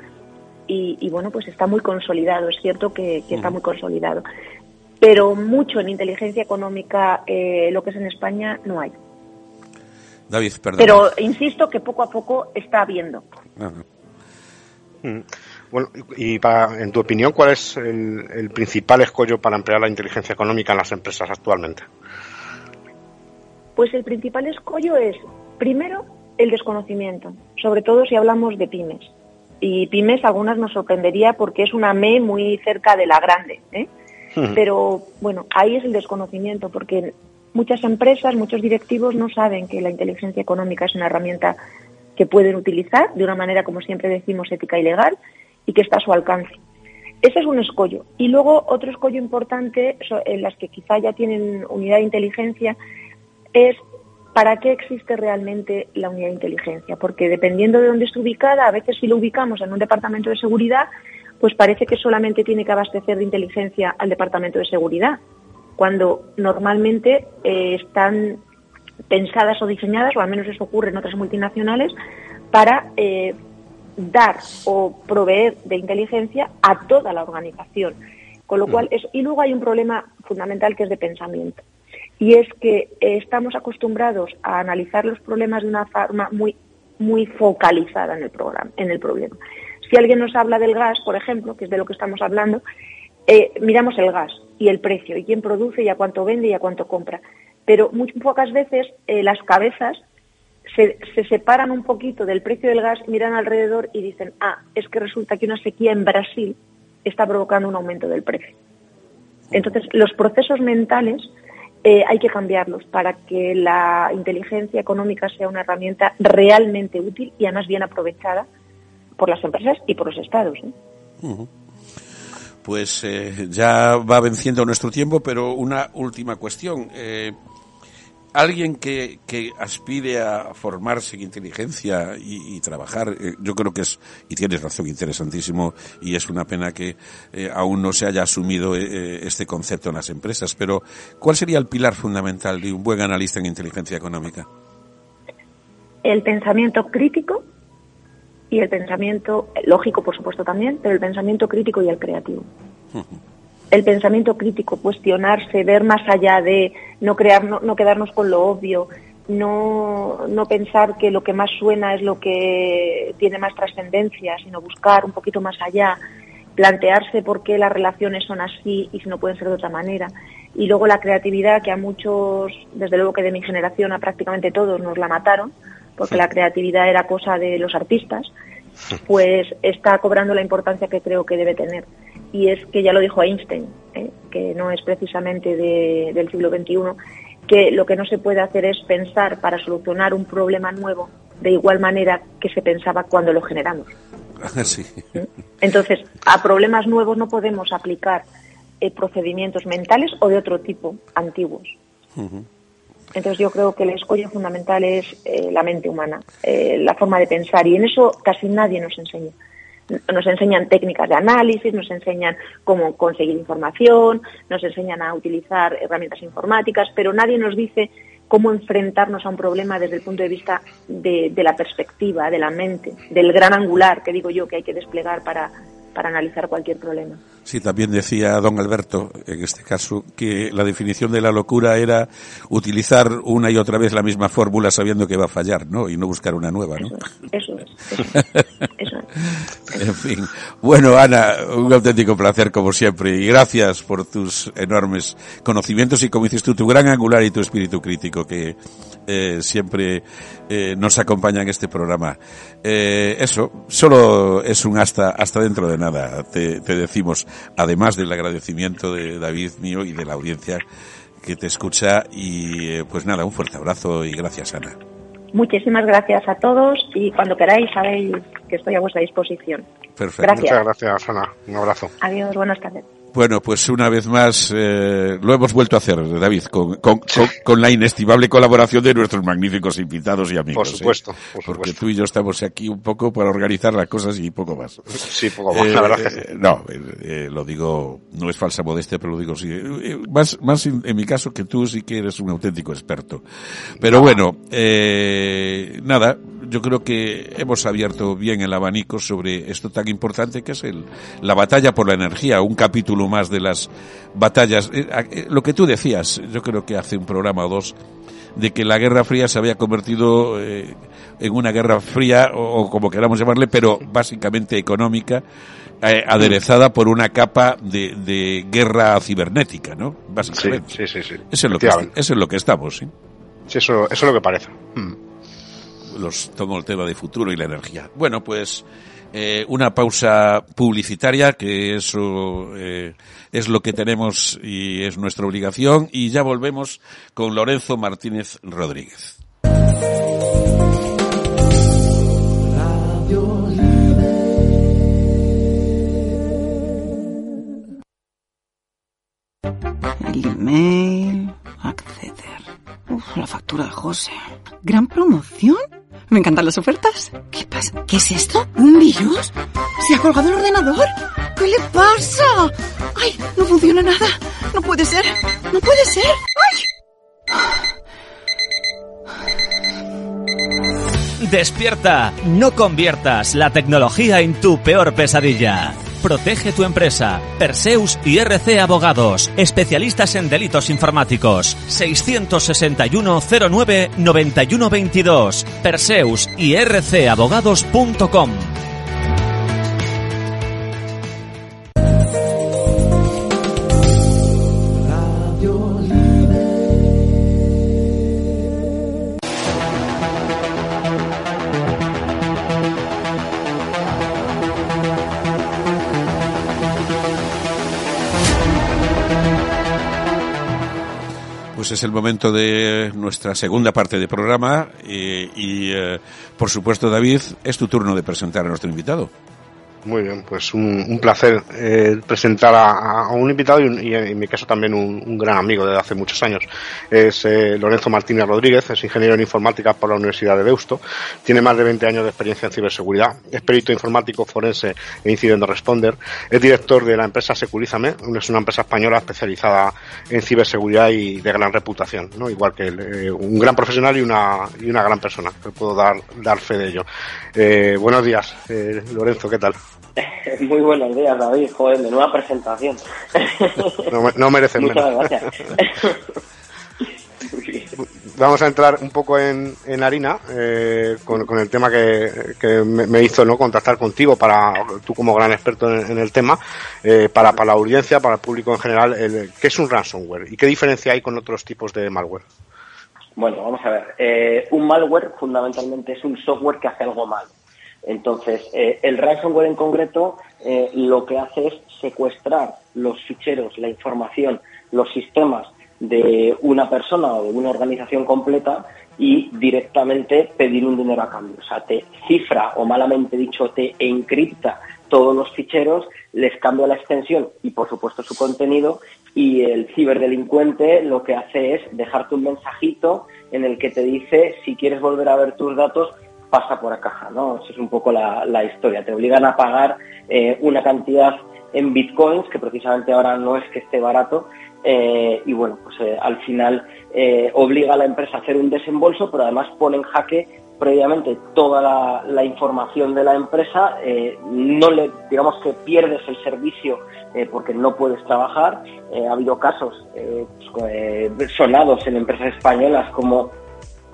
Y, bueno, pues está muy consolidado. Es cierto que, está muy consolidado. Pero mucho en inteligencia económica, eh, lo que es en España, no hay. David, perdón. Pero insisto que poco a poco está habiendo. Bueno, y para, en tu opinión, ¿cuál es el, principal escollo para emplear la inteligencia económica en las empresas actualmente? Pues el principal escollo es, primero, el desconocimiento, sobre todo si hablamos de pymes. Y pymes algunas nos sorprendería porque es una ME muy cerca de la grande. ¿eh? Pero bueno, ahí es el desconocimiento porque muchas empresas, muchos directivos no saben que la inteligencia económica es una herramienta que pueden utilizar de una manera, como siempre decimos, ética y legal y que está a su alcance. Ese es un escollo. Y luego otro escollo importante, en las que quizá ya tienen unidad de inteligencia, es para qué existe realmente la unidad de inteligencia. Porque dependiendo de dónde esté ubicada, a veces si lo ubicamos en un departamento de seguridad, pues parece que solamente tiene que abastecer de inteligencia al departamento de seguridad, cuando normalmente eh, están pensadas o diseñadas, o al menos eso ocurre en otras multinacionales, para eh, dar o proveer de inteligencia a toda la organización. Con lo cual, mm. es, y luego hay un problema fundamental que es de pensamiento. Y es que eh, estamos acostumbrados a analizar los problemas de una forma muy, muy focalizada en el, programa, en el problema. Si alguien nos habla del gas, por ejemplo, que es de lo que estamos hablando, eh, miramos el gas y el precio, y quién produce y a cuánto vende y a cuánto compra. Pero muy pocas veces eh, las cabezas se, separan un poquito del precio del gas, miran alrededor y dicen, ah, es que resulta que una sequía en Brasil está provocando un aumento del precio. Entonces, los procesos mentales eh, hay que cambiarlos para que la inteligencia económica sea una herramienta realmente útil y además bien aprovechada por las empresas y por los estados. Pues eh, ya va venciendo nuestro tiempo, pero una última cuestión. Eh, alguien que, que, aspire a formarse en inteligencia y, trabajar, eh, yo creo que es, y tienes razón, interesantísimo, y es una pena que eh, aún no se haya asumido eh, este concepto en las empresas, pero ¿cuál sería el pilar fundamental de un buen analista en inteligencia económica? El pensamiento crítico y el pensamiento lógico, por supuesto, también, pero el pensamiento crítico y el creativo *laughs* el pensamiento crítico, cuestionarse, ver más allá de no, crear, no, quedarnos con lo obvio, no, no, pensar que lo que más suena es lo que tiene más trascendencia, sino buscar un poquito más allá, plantearse por qué las relaciones son así y si no pueden ser de otra manera. Y luego la creatividad, que a muchos, desde luego que de mi generación, a prácticamente todos nos la mataron, porque la creatividad era cosa de los artistas, pues está cobrando la importancia que creo que debe tener y es que ya lo dijo Einstein, ¿eh? que no es precisamente del siglo XXI, que lo que no se puede hacer es pensar para solucionar un problema nuevo de igual manera que se pensaba cuando lo generamos. ¿Mm? Entonces, a problemas nuevos no podemos aplicar eh, procedimientos mentales o de otro tipo, antiguos. Entonces yo creo que el escollo fundamental es eh, la mente humana, eh, la forma de pensar, y en eso casi nadie nos enseña. Nos enseñan técnicas de análisis, nos enseñan cómo conseguir información, nos enseñan a utilizar herramientas informáticas, pero nadie nos dice cómo enfrentarnos a un problema desde el punto de vista de, de la perspectiva, de la mente, del gran angular que digo yo que hay que desplegar para, para analizar cualquier problema. Sí, también decía don Alberto, en este caso, que la definición de la locura era utilizar una y otra vez la misma fórmula sabiendo que va a fallar, ¿no? Y no buscar una nueva, ¿no? Eso es. Eso *laughs* en fin. Bueno, Ana, un auténtico placer como siempre y gracias por tus enormes conocimientos y como dices tú, tu gran angular y tu espíritu crítico que eh, siempre eh, nos acompaña en este programa. Eh, eso, solo es un hasta, hasta dentro de nada, te, te decimos además del agradecimiento de David mío y de la audiencia que te escucha. Y eh, pues nada, un fuerte abrazo y gracias, Ana. Muchísimas gracias a todos y cuando queráis sabéis que estoy a vuestra disposición. Perfecto. Muchas gracias, Ana. Un abrazo. Adiós, buenas tardes. Bueno, pues una vez más eh, lo hemos vuelto a hacer, David, con, con, con, la inestimable colaboración de nuestros magníficos invitados y amigos. Por ¿eh? supuesto, Porque tú y yo estamos aquí un poco para organizar las cosas y poco más. Sí, poco más, la verdad que eh, No, lo digo, no es falsa modestia, pero lo digo sí. más, más en, mi caso que tú sí que eres un auténtico experto. Pero bueno, nada, yo creo que hemos abierto bien el abanico sobre esto tan importante que es el, la batalla por la energía, un capítulo más de las batallas. Eh, eh, lo que tú decías, yo creo que hace un programa o dos, de que la Guerra Fría se había convertido eh, en una Guerra Fría, o, como queramos llamarle, pero básicamente económica, aderezada por una capa de, de, guerra cibernética, ¿no? Básicamente. Sí, sí, sí. Eso, es lo que, eso es lo que estamos, ¿sí? Sí, eso, eso es lo que parece. Hmm. Los, todo el tema de futuro y la energía. Bueno, pues eh, una pausa publicitaria, que eso eh, es lo que tenemos y es nuestra obligación, y ya volvemos con Lorenzo Martínez Rodríguez. El email, acceder. Uf, la factura de José. ¿Gran promoción? Me encantan las ofertas. ¿Qué pasa? ¿Qué es esto? ¿Un virus? ¿Se ha colgado el ordenador? ¿Qué le pasa? ¡Ay! No funciona nada. No puede ser. No puede ser. ¡Ay! Despierta. No conviertas la tecnología en tu peor pesadilla. Protege tu empresa. Perseus y RC Abogados. Especialistas en delitos informáticos. 661 09 91 22. Perseus y rcabogados.com. Pues es el momento de nuestra segunda parte de programa y, y eh, por supuesto, David, es tu turno de presentar a nuestro invitado. Muy bien, pues un, placer eh, presentar a, un invitado y, en mi caso también un, gran amigo de hace muchos años. Es eh, Lorenzo Martínez Rodríguez, es ingeniero en informática por la Universidad de Deusto. Tiene más de 20 años de experiencia en ciberseguridad. Es perito informático forense e incident responder. Es director de la empresa Securízame, es una empresa española especializada en ciberseguridad y de gran reputación, ¿no? igual que. Eh, un gran profesional y una, y una gran persona, que puedo dar, dar fe de ello. buenos días, Lorenzo, ¿qué tal? *laughs* Muy buenos días, David. Joder, de nueva presentación. No, no merecen Muchas gracias. *laughs* Vamos a entrar un poco en, en harina eh, con, el tema que, que me, hizo no contactar contigo para tú como gran experto en, el tema eh, para, para la audiencia, para el público en general, el, ¿qué es un ransomware y qué diferencia hay con otros tipos de malware? Bueno, vamos a ver. Eh, un malware fundamentalmente es un software que hace algo mal Entonces, eh, el ransomware en concreto eh, lo que hace es secuestrar los ficheros, la información, los sistemas de una persona o de una organización completa y directamente pedir un dinero a cambio. O sea, te cifra o malamente dicho te encripta todos los ficheros, les cambia la extensión y por supuesto su contenido y el ciberdelincuente lo que hace es dejarte un mensajito en el que te dice si quieres volver a ver tus datos pasa por acá, ¿no? Esa es un poco la, historia. Te obligan a pagar eh, una cantidad en bitcoins, que precisamente ahora no es que esté barato, eh, y bueno, pues eh, al final obliga a la empresa a hacer un desembolso, pero además pone en jaque previamente toda la, información de la empresa, no le, digamos que pierdes el servicio porque no puedes trabajar. ha habido casos pues, sonados en empresas españolas como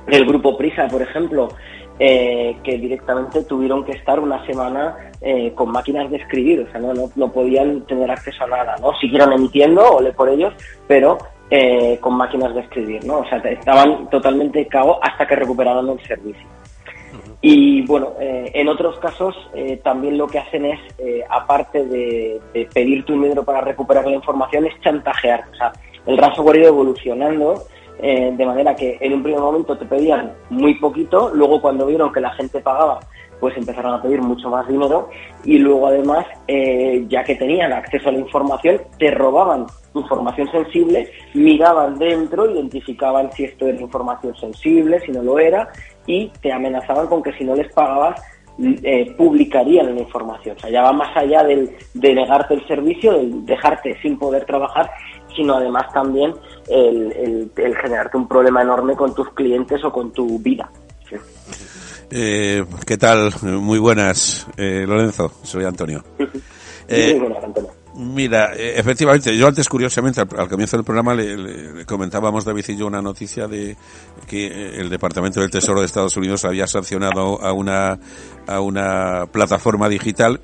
el grupo Prisa, por ejemplo, eh, que directamente tuvieron que estar una semana eh, con máquinas de escribir, o sea, no, no, podían tener acceso a nada, ¿no? Siguieron emitiendo, ole por ellos, pero eh, con máquinas de escribir, ¿no? O sea, estaban totalmente cao hasta que recuperaron el servicio. Y bueno, en otros casos también lo que hacen es, aparte de, de, pedir tu dinero para recuperar la información, es chantajear. O sea, el ransomware ha ido evolucionando eh, de manera que en un primer momento te pedían muy poquito, luego cuando vieron que la gente pagaba, pues empezaron a pedir mucho más dinero y luego además, eh, ya que tenían acceso a la información, te robaban información sensible, miraban dentro, identificaban si esto era información sensible, si no lo era, y te amenazaban con que si no les pagabas, eh, publicarían la información. O sea, ya va más allá del, de negarte el servicio, de dejarte sin poder trabajar sino además también el, generarte un problema enorme con tus clientes o con tu vida. Eh, ¿Qué tal? Muy buenas, eh, Lorenzo. Soy Antonio. *laughs* Muy buenas, Antonio. Mira, eh, efectivamente, yo antes, curiosamente, al, comienzo del programa le, comentábamos, David y yo, una noticia de que el Departamento del Tesoro de Estados Unidos había sancionado a una, a una plataforma digital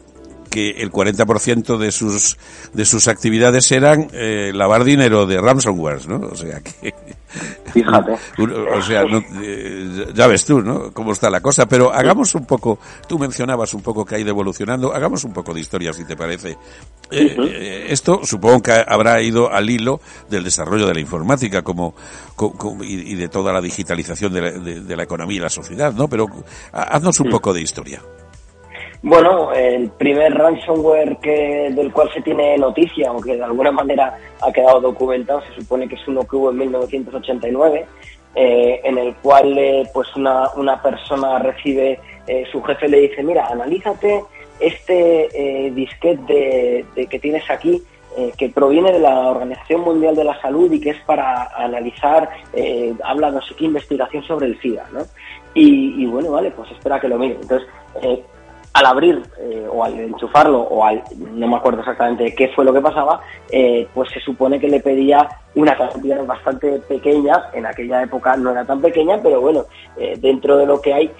que el 40% de sus de sus actividades eran eh, lavar dinero de ransomware, ¿no? O sea que *laughs* fíjate, o sea, eh, ya ves tú, ¿no? Cómo está la cosa, pero hagamos un poco, tú mencionabas un poco que ha ido evolucionando, hagamos un poco de historia si te parece. Eh, esto supongo que habrá ido al hilo del desarrollo de la informática como, y, de toda la digitalización de la, de la economía y la sociedad, ¿no? Pero haznos un poco de historia. Bueno, el primer ransomware que, del cual se tiene noticia, aunque de alguna manera ha quedado documentado, se supone que es uno que hubo en 1989, eh, en el cual eh, pues una, una persona recibe, eh, su jefe le dice, mira, analízate este disquete de, que tienes aquí, que proviene de la Organización Mundial de la Salud y que es para analizar, habla no sé qué investigación sobre el SIDA, ¿no? Y, y, bueno, vale, pues espera que lo mire. Entonces, al abrir eh, o al enchufarlo o al no me acuerdo exactamente qué fue lo que pasaba eh, pues se supone que le pedía una cantidad bastante pequeña en aquella época no era tan pequeña pero bueno eh, dentro de lo que hay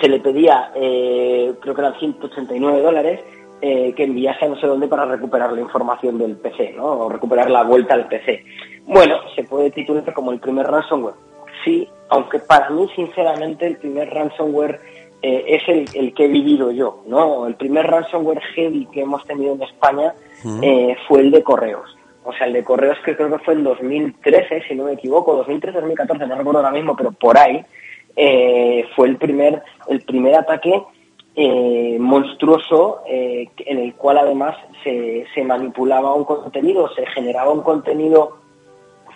se le pedía creo que eran 189 dólares que enviase a no sé dónde para recuperar la información del PC ¿no? o recuperar la vuelta al PC bueno se puede titular como el primer ransomware sí aunque para mí sinceramente el primer ransomware eh, es el, que he vivido yo, ¿no? El primer ransomware heavy que hemos tenido en España eh, fue el de correos. O sea, el de correos que creo que fue en 2013, si no me equivoco, 2013, 2014, no recuerdo ahora mismo, pero por ahí eh, fue el primer, el primer ataque monstruoso en el cual además se, se manipulaba un contenido, se generaba un contenido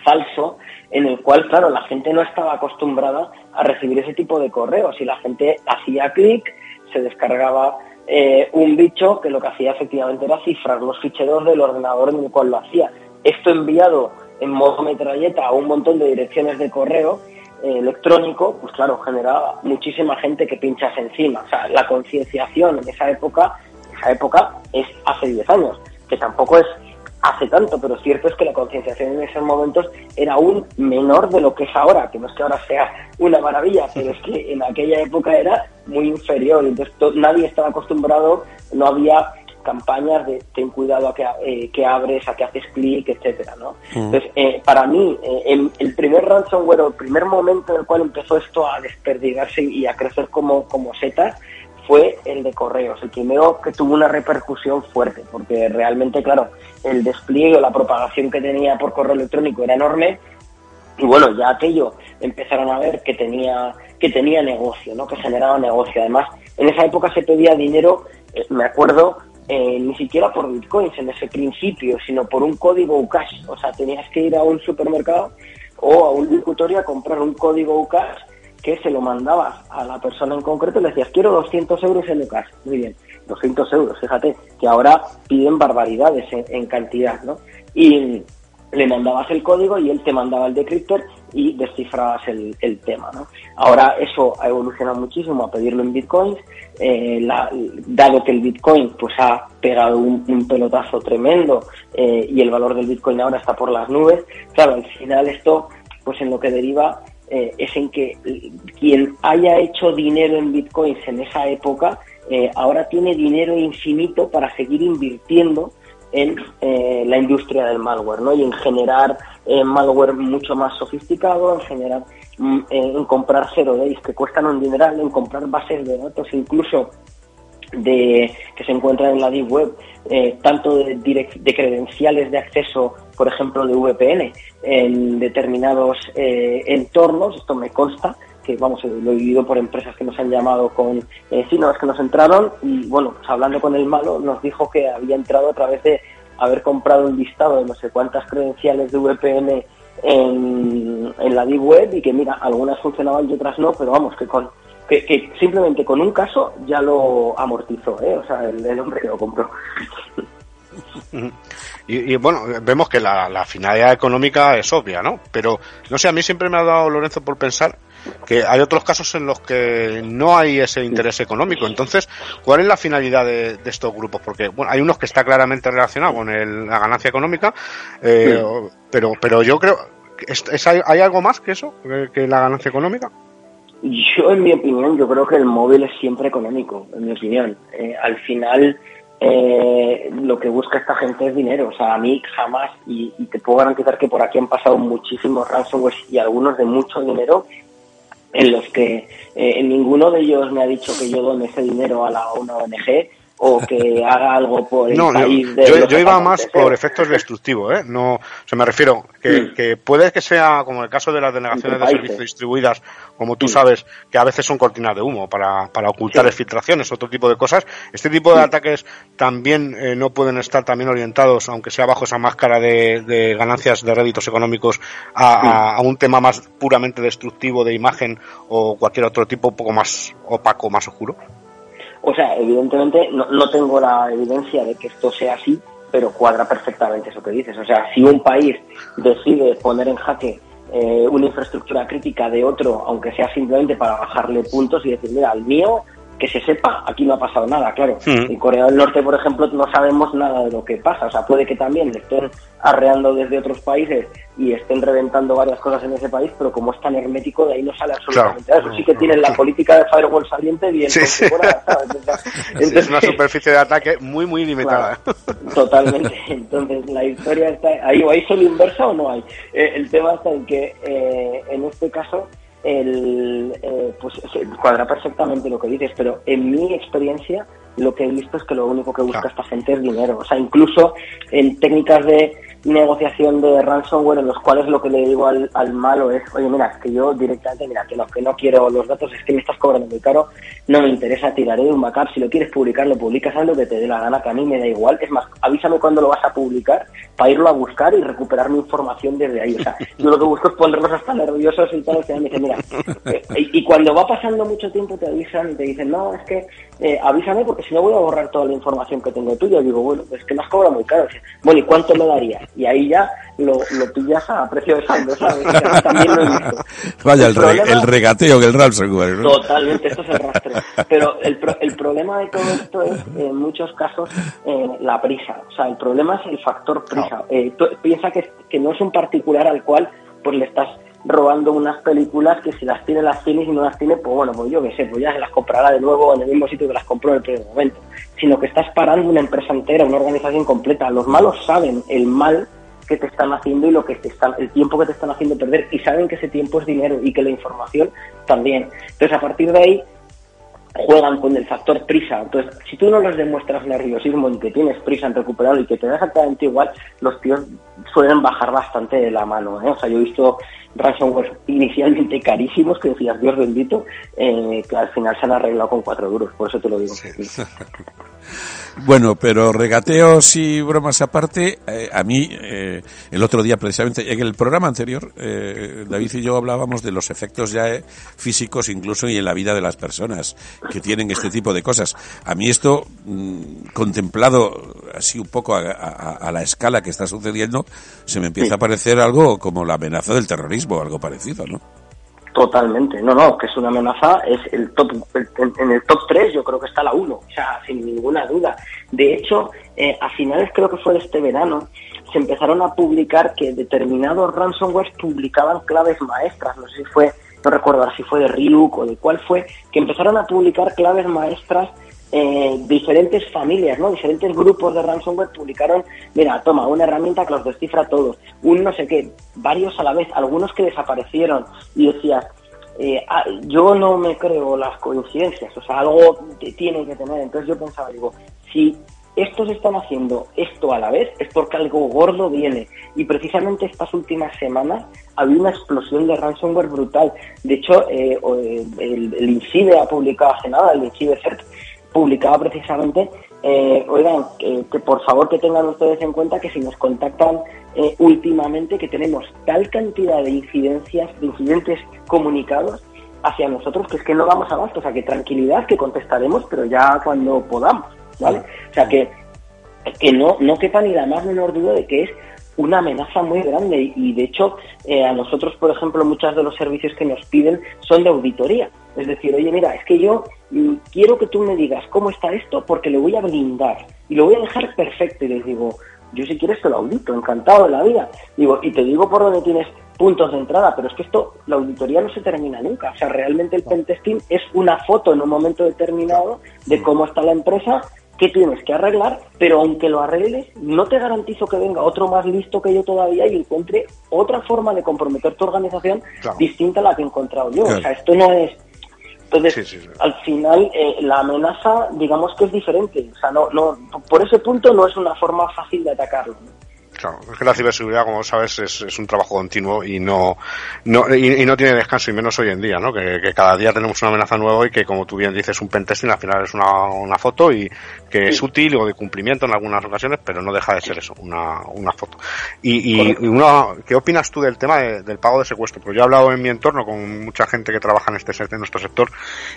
falso en el cual, claro, la gente no estaba acostumbrada a recibir ese tipo de correos y la gente hacía clic, se descargaba eh, un bicho que lo que hacía efectivamente era cifrar los ficheros del ordenador en el cual lo hacía. Esto enviado en modo metralleta a un montón de direcciones de correo eh, electrónico, pues claro, generaba muchísima gente que pinchase encima. O sea, la concienciación en esa época, esa época es hace 10 años, que tampoco es hace tanto, pero cierto es que la concienciación en esos momentos era aún menor de lo que es ahora, que no es que ahora sea una maravilla, *laughs* pero es que en aquella época era muy inferior, entonces nadie estaba acostumbrado, no había campañas de ten cuidado a que, eh, que abres, a que haces clic, etcétera, ¿no? Mm. Entonces, eh, para mí, eh, el, primer ransomware, el primer momento en el cual empezó esto a desperdigarse y a crecer como, como setas, fue el de correos, el primero que tuvo una repercusión fuerte, porque realmente, claro, el despliegue o la propagación que tenía por correo electrónico era enorme y bueno, ya aquello empezaron a ver que tenía que tenía negocio, ¿no? Que generaba negocio. Además, en esa época se pedía dinero, eh, me acuerdo, eh, ni siquiera por bitcoins en ese principio, sino por un código UCAS. O sea, tenías que ir a un supermercado o a un locutorio a comprar un código UCAS que se lo mandabas a la persona en concreto y le decías, quiero 200 euros en UCAS. Muy bien, 200 euros, fíjate, que ahora piden barbaridades en, cantidad, ¿no? Y le mandabas el código y él te mandaba el decryptor y descifrabas el, el tema. ¿no? Ahora eso ha evolucionado muchísimo a pedirlo en bitcoins, eh, dado que el bitcoin pues ha pegado un, pelotazo tremendo eh, y el valor del bitcoin ahora está por las nubes, claro, al final esto pues en lo que deriva eh, es en que quien haya hecho dinero en bitcoins en esa época ahora tiene dinero infinito para seguir invirtiendo en eh, la industria del malware, ¿no? Y en generar eh, malware mucho más sofisticado, en generar, mm, en comprar zero days que cuestan un dineral, en comprar bases de datos incluso de que se encuentran en la deep web, eh, tanto de, credenciales de acceso, por ejemplo, de VPN en determinados entornos, esto me consta, que vamos, lo he vivido por empresas que nos han llamado con, eh, sí, no, es que nos entraron y bueno, pues hablando con el malo nos dijo que había entrado a través de haber comprado un listado de no sé cuántas credenciales de VPN en, la deep web y que mira, algunas funcionaban y otras no, pero vamos, que con que, simplemente con un caso ya lo amortizó, ¿eh? o sea, el, hombre que lo compró. *laughs* Y, bueno, vemos que la, la, finalidad económica es obvia, ¿no? Pero, no sé, a mí siempre me ha dado, Lorenzo, por pensar que hay otros casos en los que no hay ese interés económico. Entonces, ¿cuál es la finalidad de, estos grupos? Porque bueno, hay unos que está claramente relacionado con la ganancia económica, eh, pero, pero yo creo, ¿es, hay, algo más que eso, que, la ganancia económica? Yo, en mi opinión, yo creo que el móvil es siempre económico, en mi opinión. Eh, al final, eh, lo que busca esta gente es dinero. O sea, a mí jamás, y, te puedo garantizar que por aquí han pasado muchísimos ransomware y algunos de mucho dinero, en los que eh, ninguno de ellos me ha dicho que yo done ese dinero a la, una ONG o que haga algo por el país de yo, yo iba más por efectos destructivos ¿eh? no o sea, me refiero que, mm. que, puede que sea como el caso de las delegaciones de servicio distribuidas como tú sabes que a veces son cortinas de humo para, para ocultar sí. filtraciones otro tipo de cosas. Este tipo de ataques también eh, no pueden estar también orientados aunque sea bajo esa máscara de, de ganancias de réditos económicos a, a, un tema más puramente destructivo de imagen o cualquier otro tipo un poco más opaco más oscuro o sea, evidentemente no, no tengo la evidencia de que esto sea así, pero cuadra perfectamente eso que dices. O sea, si un país decide poner en jaque eh, una infraestructura crítica de otro, aunque sea simplemente para bajarle puntos y decir, mira, al mío que se sepa, aquí no ha pasado nada, claro. Mm. En Corea del Norte, por ejemplo, no sabemos nada de lo que pasa. O sea, puede que también le estén arreando desde otros países y estén reventando varias cosas en ese país, pero como es tan hermético, de ahí no sale absolutamente nada. Eso sí que tienen la política de firewall saliente bien sí, sí. Entonces, *laughs* es una superficie de ataque muy, muy limitada. totalmente. *laughs* Entonces, la historia está... ¿Ahí, ¿Hay solo inversa o no hay? Eh, el tema está en que, eh, en este caso, el, eh, pues cuadra perfectamente lo que dices, pero en mi experiencia lo que he visto es que lo único que busca esta gente es dinero. O sea, incluso en técnicas de negociación de ransomware en los cuales lo que le digo al, al malo es, oye, mira, es que yo directamente, mira, que no, que no quiero los datos, es que me estás cobrando muy caro, no me interesa, tiraré de un backup, si lo quieres publicar, lo publicas, haz lo que te dé la gana, que a mí me da igual, es más, avísame cuando lo vas a publicar para irlo a buscar y recuperar mi información desde ahí, o sea, *laughs* yo lo que busco es ponerlos hasta nerviosos y tal, y me dicen, mira, eh, y, cuando va pasando mucho tiempo te avisan y te dicen, no, es que eh, avísame porque si no voy a borrar toda la información que tengo tuya, digo, bueno, es que me has cobrado muy caro, bueno, ¿y cuánto me darías? Y ahí ya lo, lo pillas a precio de saldo, ¿sabes? También lo he visto. *laughs* Vaya, el, el, regateo que el ransomware, ¿no? Totalmente, esto es el rastre. *laughs* Pero el, el problema de todo esto es, en muchos casos, eh, la prisa. O sea, el problema es el factor prisa. Eh, piensa que, que no es un particular al cual pues le estás robando unas películas que si las tiene las tiene y si no las tiene, pues bueno, pues yo qué sé, pues ya se las comprará de nuevo en el mismo sitio que las compró en el primer momento. Sino que estás parando una empresa entera, una organización completa. Los malos saben el mal que te están haciendo y lo que te están, el tiempo que te están haciendo perder y saben que ese tiempo es dinero y que la información también. Entonces a partir de ahí juegan con el factor prisa. Entonces, si tú no les demuestras nerviosismo y que tienes prisa en recuperarlo y que te da exactamente igual, los tíos suelen bajar bastante de la mano. ¿eh? O sea, yo he visto ransomware inicialmente carísimos que decías, Dios bendito, eh, que al final se han arreglado con cuatro duros. Por eso te lo digo. *laughs* Bueno, pero regateos y bromas aparte, eh, a mí, eh, el otro día precisamente, en el programa anterior, eh, David y yo hablábamos de los efectos ya físicos incluso y en la vida de las personas que tienen este tipo de cosas. A mí esto, mm, contemplado así un poco a, la escala que está sucediendo, se me empieza a parecer algo como la amenaza del terrorismo, algo parecido, ¿no? Totalmente, no, no, que es una amenaza, es el top, en el top 3 yo creo que está la 1, o sea, sin ninguna duda. De hecho, eh, a finales creo que fue de este verano, se empezaron a publicar que determinados ransomware publicaban claves maestras, no sé si fue, no recuerdo si fue de Ryuk o de cuál fue, que empezaron a publicar claves maestras eh, diferentes familias, ¿no? Diferentes grupos de ransomware publicaron, mira, toma, una herramienta que los descifra todos, un no sé qué, varios a la vez, algunos que desaparecieron y decías, eh, ah, yo no me creo las coincidencias, o sea, algo tiene que tener. Entonces yo pensaba, digo, si estos están haciendo esto a la vez es porque algo gordo viene. Y precisamente estas últimas semanas había una explosión de ransomware brutal. De hecho, eh, el, el, INCIDE ha publicado hace nada, el INCIDE CERT, publicaba precisamente, eh, oigan, que por favor que tengan ustedes en cuenta que si nos contactan eh, últimamente, que tenemos tal cantidad de incidencias, de incidentes comunicados hacia nosotros, que es que no vamos a más, o sea, que tranquilidad, que contestaremos, pero ya cuando podamos, ¿vale? O sea, que, que no, no quepa ni la más menor duda de que es una amenaza muy grande y de hecho eh, a nosotros, por ejemplo, muchos de los servicios que nos piden son de auditoría. Es decir, oye, mira, es que yo mm, quiero que tú me digas cómo está esto porque lo voy a blindar y lo voy a dejar perfecto. Y les digo, yo si quieres te lo audito, encantado de la vida. Digo, y te digo por dónde tienes puntos de entrada, pero es que esto, la auditoría no se termina nunca. O sea, realmente el pentesting es una foto en un momento determinado de cómo está la empresa que tienes que arreglar, pero aunque lo arregles, no te garantizo que venga otro más listo que yo todavía y encuentre otra forma de comprometer tu organización distinta a la que he encontrado yo. O sea, esto no es... Entonces, al final, eh, la amenaza, digamos que es diferente. O sea, no, no, por ese punto no es una forma fácil de atacarlo. Claro, es que la ciberseguridad, como sabes, es, es un trabajo continuo y no, no y, no tiene descanso, y menos hoy en día, ¿no? Que, que, cada día tenemos una amenaza nueva y que, como tú bien dices, un pentesting al final es una, una foto y que es útil o de cumplimiento en algunas ocasiones, pero no deja de ser eso, una, una foto. Y, y, una, ¿qué opinas tú del tema del pago de secuestro? Porque yo he hablado en mi entorno con mucha gente que trabaja en este en nuestro sector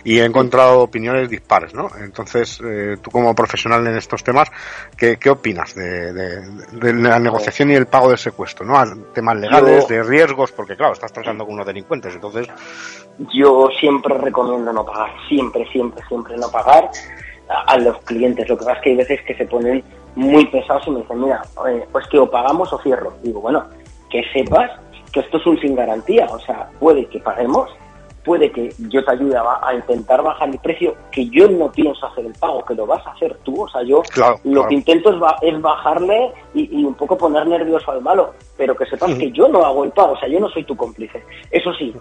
y he encontrado opiniones dispares, ¿no? Entonces, eh, tú como profesional en estos temas, ¿qué, qué opinas de, de, de la negociación y el pago de secuestro, ¿no? Temas legales, de riesgos, porque claro, estás tratando con unos delincuentes, entonces... Yo siempre recomiendo no pagar, siempre, siempre, siempre no pagar a, los clientes. Lo que pasa es que hay veces que se ponen muy pesados y me dicen, mira, pues que o pagamos o cierro. Digo, bueno, que sepas que esto es un sin garantía, o sea, puede que paguemos, puede que yo te ayude a, intentar bajar el precio, que yo no pienso hacer el pago, que lo vas a hacer tú. O sea, yo lo que intento es, bajarle y, un poco poner nervioso al malo, pero que sepas que yo no hago el pago, o sea, yo no soy tu cómplice. Eso sí,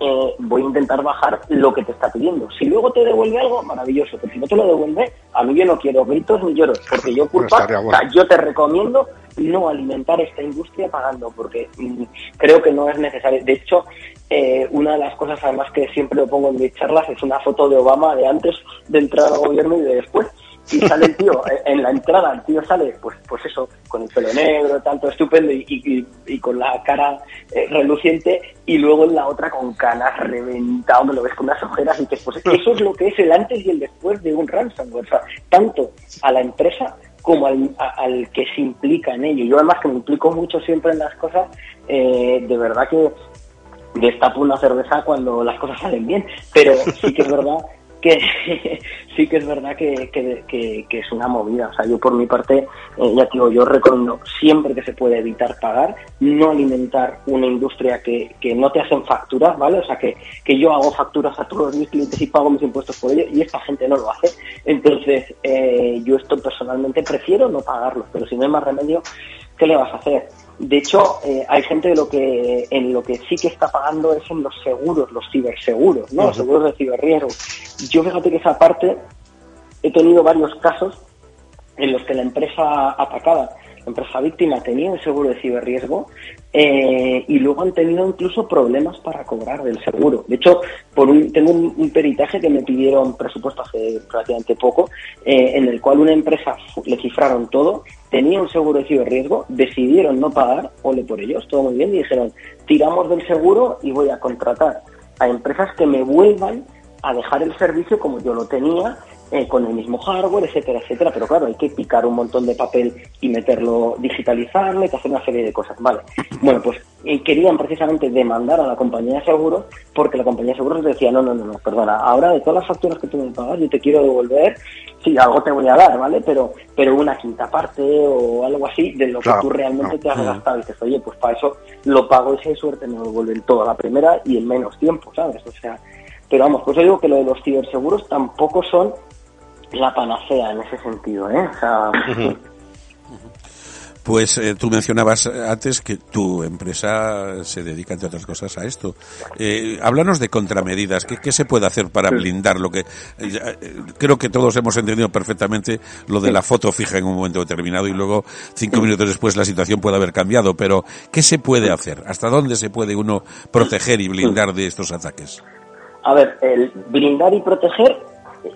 eh, voy a intentar bajar lo que te está pidiendo. Si luego te devuelve algo, maravilloso, pero si no te lo devuelve, a mí yo no quiero gritos ni lloros, porque yo culpa, yo te recomiendo no alimentar esta industria pagando, porque mm, creo que no es necesario. De hecho, eh, una de las cosas además que siempre lo pongo en mis charlas es una foto de Obama de antes de entrar al gobierno y de después. Y sale el tío, eh, en la entrada el tío sale, pues, pues eso, con el pelo negro, tanto estupendo y, y, con la cara eh, reluciente, y luego en la otra con canas reventado, me lo ves con unas ojeras, y que pues eso es lo que es el antes y el después de un ransomware. O sea, tanto a la empresa como al, al, que se implica en ello. Yo además que me implico mucho siempre en las cosas, eh, de verdad que destapo una cerveza cuando las cosas salen bien, pero sí que es verdad que *laughs* sí que es verdad que, que, que, es una movida. O sea, yo por mi parte, eh, ya digo, yo recomiendo siempre que se puede evitar pagar, no alimentar una industria que, no te hacen facturas, ¿vale? O sea, que, que yo hago facturas a todos mis clientes y pago mis impuestos por ello y esta gente no lo hace. Entonces, eh, yo esto personalmente prefiero no pagarlo, pero si no hay más remedio, ¿qué le vas a hacer? De hecho, eh, hay gente de lo que en lo que sí que está pagando es en los seguros, los ciberseguros, ¿no? Los seguros de ciberriesgo. Yo fíjate que esa parte he tenido varios casos en los que la empresa atacada empresa víctima tenía un seguro de ciberriesgo eh, y luego han tenido incluso problemas para cobrar del seguro. De hecho, por un, tengo un, peritaje que me pidieron presupuesto hace relativamente poco, eh, en el cual una empresa le cifraron todo, tenía un seguro de ciberriesgo, decidieron no pagar, ole por ellos, todo muy bien, y dijeron, tiramos del seguro y voy a contratar a empresas que me vuelvan a dejar el servicio como yo lo tenía eh, con el mismo hardware, etcétera, etcétera. Pero claro, hay que picar un montón de papel y meterlo, digitalizarlo, hay que hacer una serie de cosas. Vale. Bueno, pues eh, querían precisamente demandar a la compañía de seguros porque la compañía de seguros decía, no, no, no, no, perdona, ahora de todas las facturas que tú me pagas, yo te quiero devolver, sí, algo te voy a dar, ¿vale? Pero pero una quinta parte o algo así de lo que tú realmente te has gastado. Y dices, oye, pues para eso lo pago y si hay suerte me lo devuelven todo a la primera y en menos tiempo, ¿sabes? O sea, pero vamos, pues yo digo que lo de los ciberseguros tampoco son la panacea en ese sentido, ¿eh? Pues eh, tú mencionabas antes que tu empresa se dedica, entre otras cosas, a esto. Eh, háblanos de contramedidas. ¿Qué, se puede hacer para blindar lo que... Eh, creo que todos hemos entendido perfectamente lo de la foto fija en un momento determinado y luego cinco minutos después la situación puede haber cambiado. Pero, ¿qué se puede hacer? ¿Hasta dónde se puede uno proteger y blindar de estos ataques? A ver, el blindar y proteger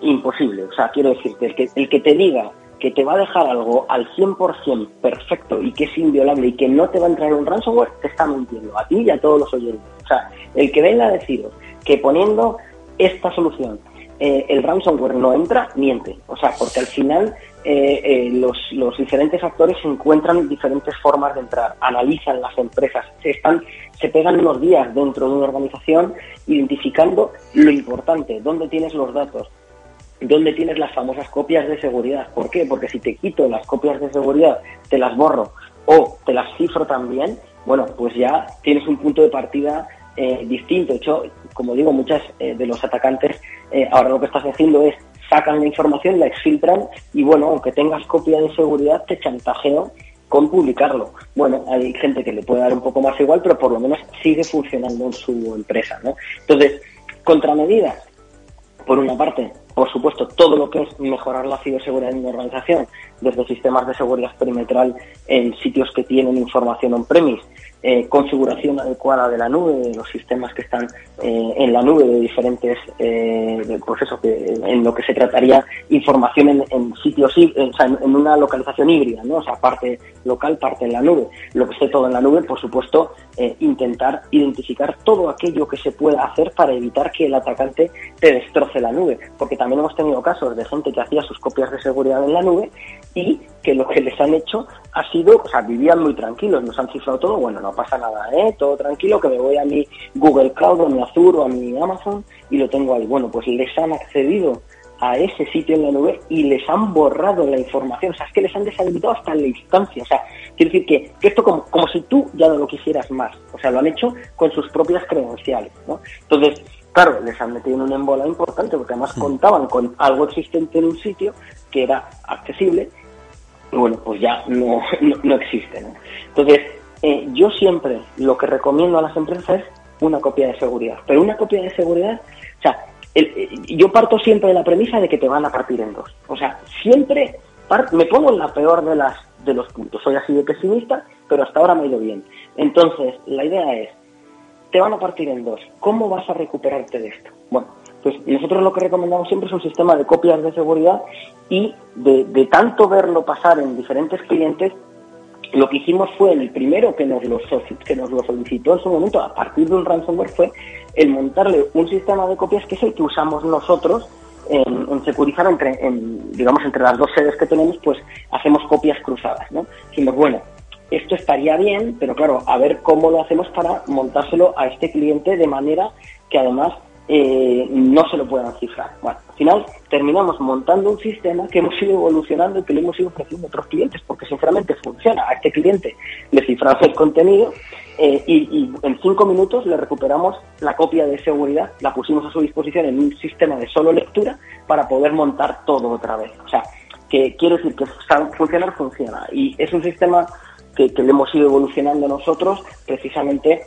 imposible. O sea, quiero decirte, el que, el que te diga que te va a dejar algo al 100% perfecto y que es inviolable y que no te va a entrar un ransomware, te está mintiendo a ti y a todos los oyentes. O sea, el que venga a deciros que poniendo esta solución eh, el ransomware no entra, miente. O sea, porque al final eh, eh, los, los, diferentes actores encuentran diferentes formas de entrar, analizan las empresas, se, están, se pegan unos días dentro de una organización identificando lo importante, dónde tienes los datos, ¿Dónde tienes las famosas copias de seguridad? ¿Por qué? Porque si te quito las copias de seguridad, te las borro o te las cifro también, bueno, pues ya tienes un punto de partida eh, distinto. De hecho, como digo, muchas eh, de los atacantes eh, ahora lo que estás haciendo es sacan la información, la exfiltran y bueno, aunque tengas copia de seguridad, te chantajeo con publicarlo. Bueno, hay gente que le puede dar un poco más igual, pero por lo menos sigue funcionando en su empresa, ¿no? Entonces, contramedidas, por una parte, por supuesto, todo lo que es mejorar la ciberseguridad en una organización, desde sistemas de seguridad perimetral en sitios que tienen información on-premise, eh, configuración adecuada de la nube, de los sistemas que están eh, en la nube de diferentes, eh, pues eso, que en lo que se trataría información en, en sitios, sea, en, una localización híbrida, ¿no? O sea, parte local, parte en la nube. Lo que esté todo en la nube, por supuesto, eh, intentar identificar todo aquello que se pueda hacer para evitar que el atacante te destroce la nube, porque también hemos tenido casos de gente que hacía sus copias de seguridad en la nube y que lo que les han hecho ha sido, o sea, vivían muy tranquilos, nos han cifrado todo, bueno, no pasa nada, ¿eh? Todo tranquilo, que me voy a mi Google Cloud o a mi Azure o a mi Amazon y lo tengo ahí. Bueno, pues les han accedido a ese sitio en la nube y les han borrado la información, o sea, es que les han deshabilitado hasta la instancia, o sea, quiero decir que, esto como, como si tú ya no lo quisieras más, o sea, lo han hecho con sus propias credenciales, ¿no? Entonces, claro, les han metido en un embola importante porque además contaban con algo existente en un sitio que era accesible bueno, pues ya *laughs* no, no, existe. ¿no? Entonces, eh, yo siempre lo que recomiendo a las empresas es una copia de seguridad. Pero una copia de seguridad, o sea, eh, yo parto siempre de la premisa de que te van a partir en dos. O sea, siempre me pongo en la peor de las de los puntos. Soy así de pesimista, pero hasta ahora me ha ido bien. Entonces, la idea es, te van a partir en dos. ¿Cómo vas a recuperarte de esto? Bueno, pues nosotros lo que recomendamos siempre es un sistema de copias de seguridad y de, tanto verlo pasar en diferentes clientes, lo que hicimos fue el primero que nos lo, solicitó en su momento a partir de un ransomware fue el montarle un sistema de copias que es el que usamos nosotros en, en securizar entre, digamos, entre las dos sedes que tenemos, pues hacemos copias cruzadas, ¿no? Bueno, esto estaría bien, pero claro, a ver cómo lo hacemos para montárselo a este cliente de manera que además eh, no se lo puedan cifrar. Bueno, al final terminamos montando un sistema que hemos ido evolucionando y que le hemos ido ofreciendo a otros clientes, porque sinceramente funciona. A este cliente le ciframos el contenido eh, y, en cinco minutos le recuperamos la copia de seguridad, la pusimos a su disposición en un sistema de solo lectura para poder montar todo otra vez. O sea, que quiero decir que funcionar funciona y es un sistema que, le hemos ido evolucionando nosotros precisamente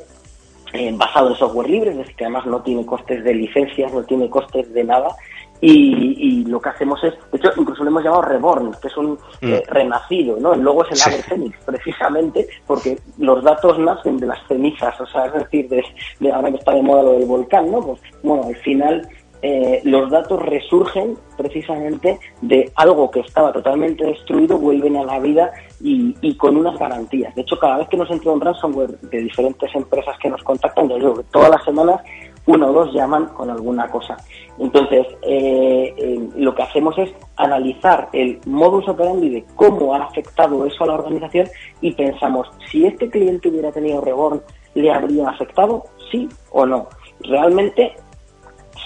eh, basado en software libre, es decir, que además no tiene costes de licencias, no tiene costes de nada. Y, lo que hacemos es, de hecho, incluso lo hemos llamado Reborn, que es un mm. eh, renacido, ¿no? El logo es el ave fénix, precisamente, porque los datos nacen de las cenizas, o sea, es decir, de, ahora que está de moda lo del volcán, ¿no? Pues, bueno, al final eh, los datos resurgen precisamente de algo que estaba totalmente destruido, vuelven a la vida y, con unas garantías. De hecho, cada vez que nos entra un ransomware de diferentes empresas que nos contactan, yo digo todas las semanas uno o dos llaman con alguna cosa. Entonces, eh, eh, lo que hacemos es analizar el modus operandi de cómo ha afectado eso a la organización y pensamos, si este cliente hubiera tenido Reborn, ¿le habría afectado? ¿Sí o no? Realmente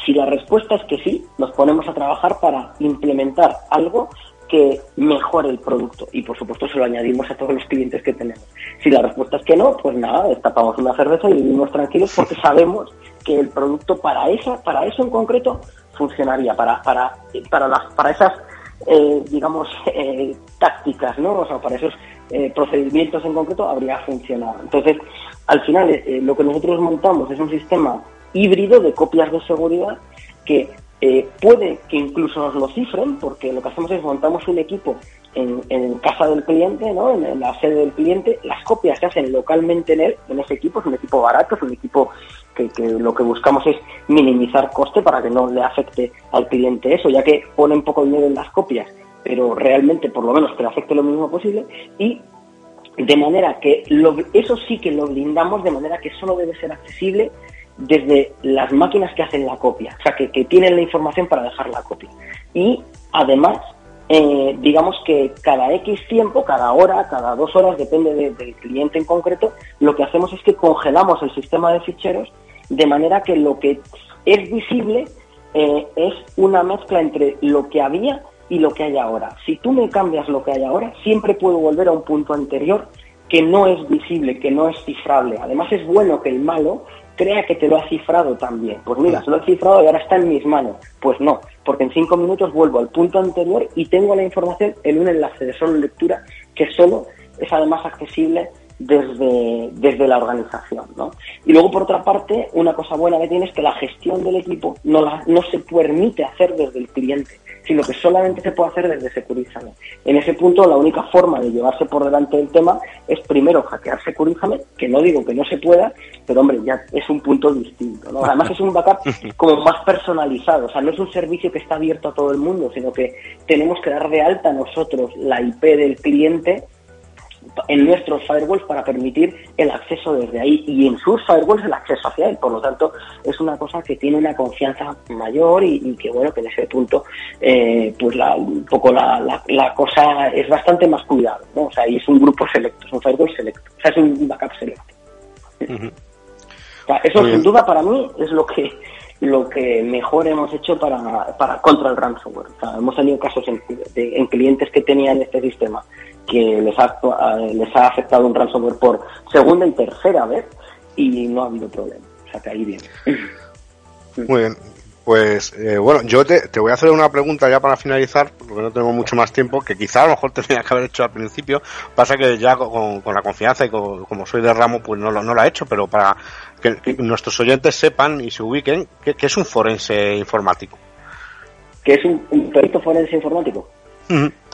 si la respuesta es que sí, nos ponemos a trabajar para implementar algo que mejore el producto y por supuesto se lo añadimos a todos los clientes que tenemos. Si la respuesta es que no, pues nada, destapamos una cerveza y vivimos tranquilos porque *laughs* sabemos que el producto para esa, para eso en concreto funcionaría, para, para, para las, para esas eh, digamos *laughs* eh, tácticas, ¿no? O sea, para esos eh, procedimientos en concreto habría funcionado. Entonces, al final lo que nosotros montamos es un sistema híbrido de copias de seguridad que eh, puede que incluso nos lo cifren, porque lo que hacemos es montamos un equipo en, casa del cliente, ¿no? En, la sede del cliente, las copias se hacen localmente en él, en ese equipo, es un equipo barato, es un equipo que, lo que buscamos es minimizar coste para que no le afecte al cliente eso, ya que pone un poco dinero en las copias, pero realmente por lo menos que le afecte lo mínimo posible y de manera que eso sí que lo blindamos de manera que solo debe ser accesible desde las máquinas que hacen la copia, o sea, que, tienen la información para dejar la copia. Y además, eh, digamos que cada X tiempo, cada hora, cada dos horas, depende del cliente en concreto, lo que hacemos es que congelamos el sistema de ficheros de manera que lo que es visible eh, es una mezcla entre lo que había y lo que hay ahora. Si tú me cambias lo que hay ahora, siempre puedo volver a un punto anterior que no es visible, que no es cifrable. Además es bueno que el malo crea que te lo ha cifrado también. Pues mira, se lo he cifrado y ahora está en mis manos. Pues no, porque en cinco minutos vuelvo al punto anterior y tengo la información en un enlace de solo lectura que solo es además accesible desde, desde la organización. ¿no? Y luego, por otra parte, una cosa buena que tiene es que la gestión del equipo no, la, no se permite hacer desde el cliente sino que solamente se puede hacer desde Securizame. En ese punto, la única forma de llevarse por delante del tema es primero hackear Securizame, que no digo que no se pueda, pero hombre, ya es un punto distinto. ¿no? Además, es un backup *laughs* como más personalizado, o sea, no es un servicio que está abierto a todo el mundo, sino que tenemos que dar de alta nosotros la IP del cliente en nuestros firewalls para permitir el acceso desde ahí y en sus firewalls el acceso hacia él. Por lo tanto, es una cosa que tiene una confianza mayor y, que bueno, que en ese punto, eh, pues la, un poco la, la, cosa es bastante más cuidado, ¿no? O sea, y es un grupo selecto, es un firewall selecto, o sea, es un backup selecto. eso sin duda para mí es lo que lo que mejor hemos hecho para, para contra el ransomware. O sea, hemos tenido casos en, en clientes que tenían este sistema que les ha, les ha afectado un ransomware por segunda y tercera vez y no ha habido problema. O sea, que ahí bien. *laughs* Muy bien. Pues eh, bueno, yo te, te, voy a hacer una pregunta ya para finalizar, porque no tengo mucho más tiempo, que quizá a lo mejor *laughs* tenía que haber hecho al principio. Pasa que ya con, la confianza y como soy de ramo, pues no lo, no lo ha hecho, pero para que, nuestros oyentes sepan y se ubiquen, ¿qué, es un forense informático? ¿Qué es un, perito forense informático?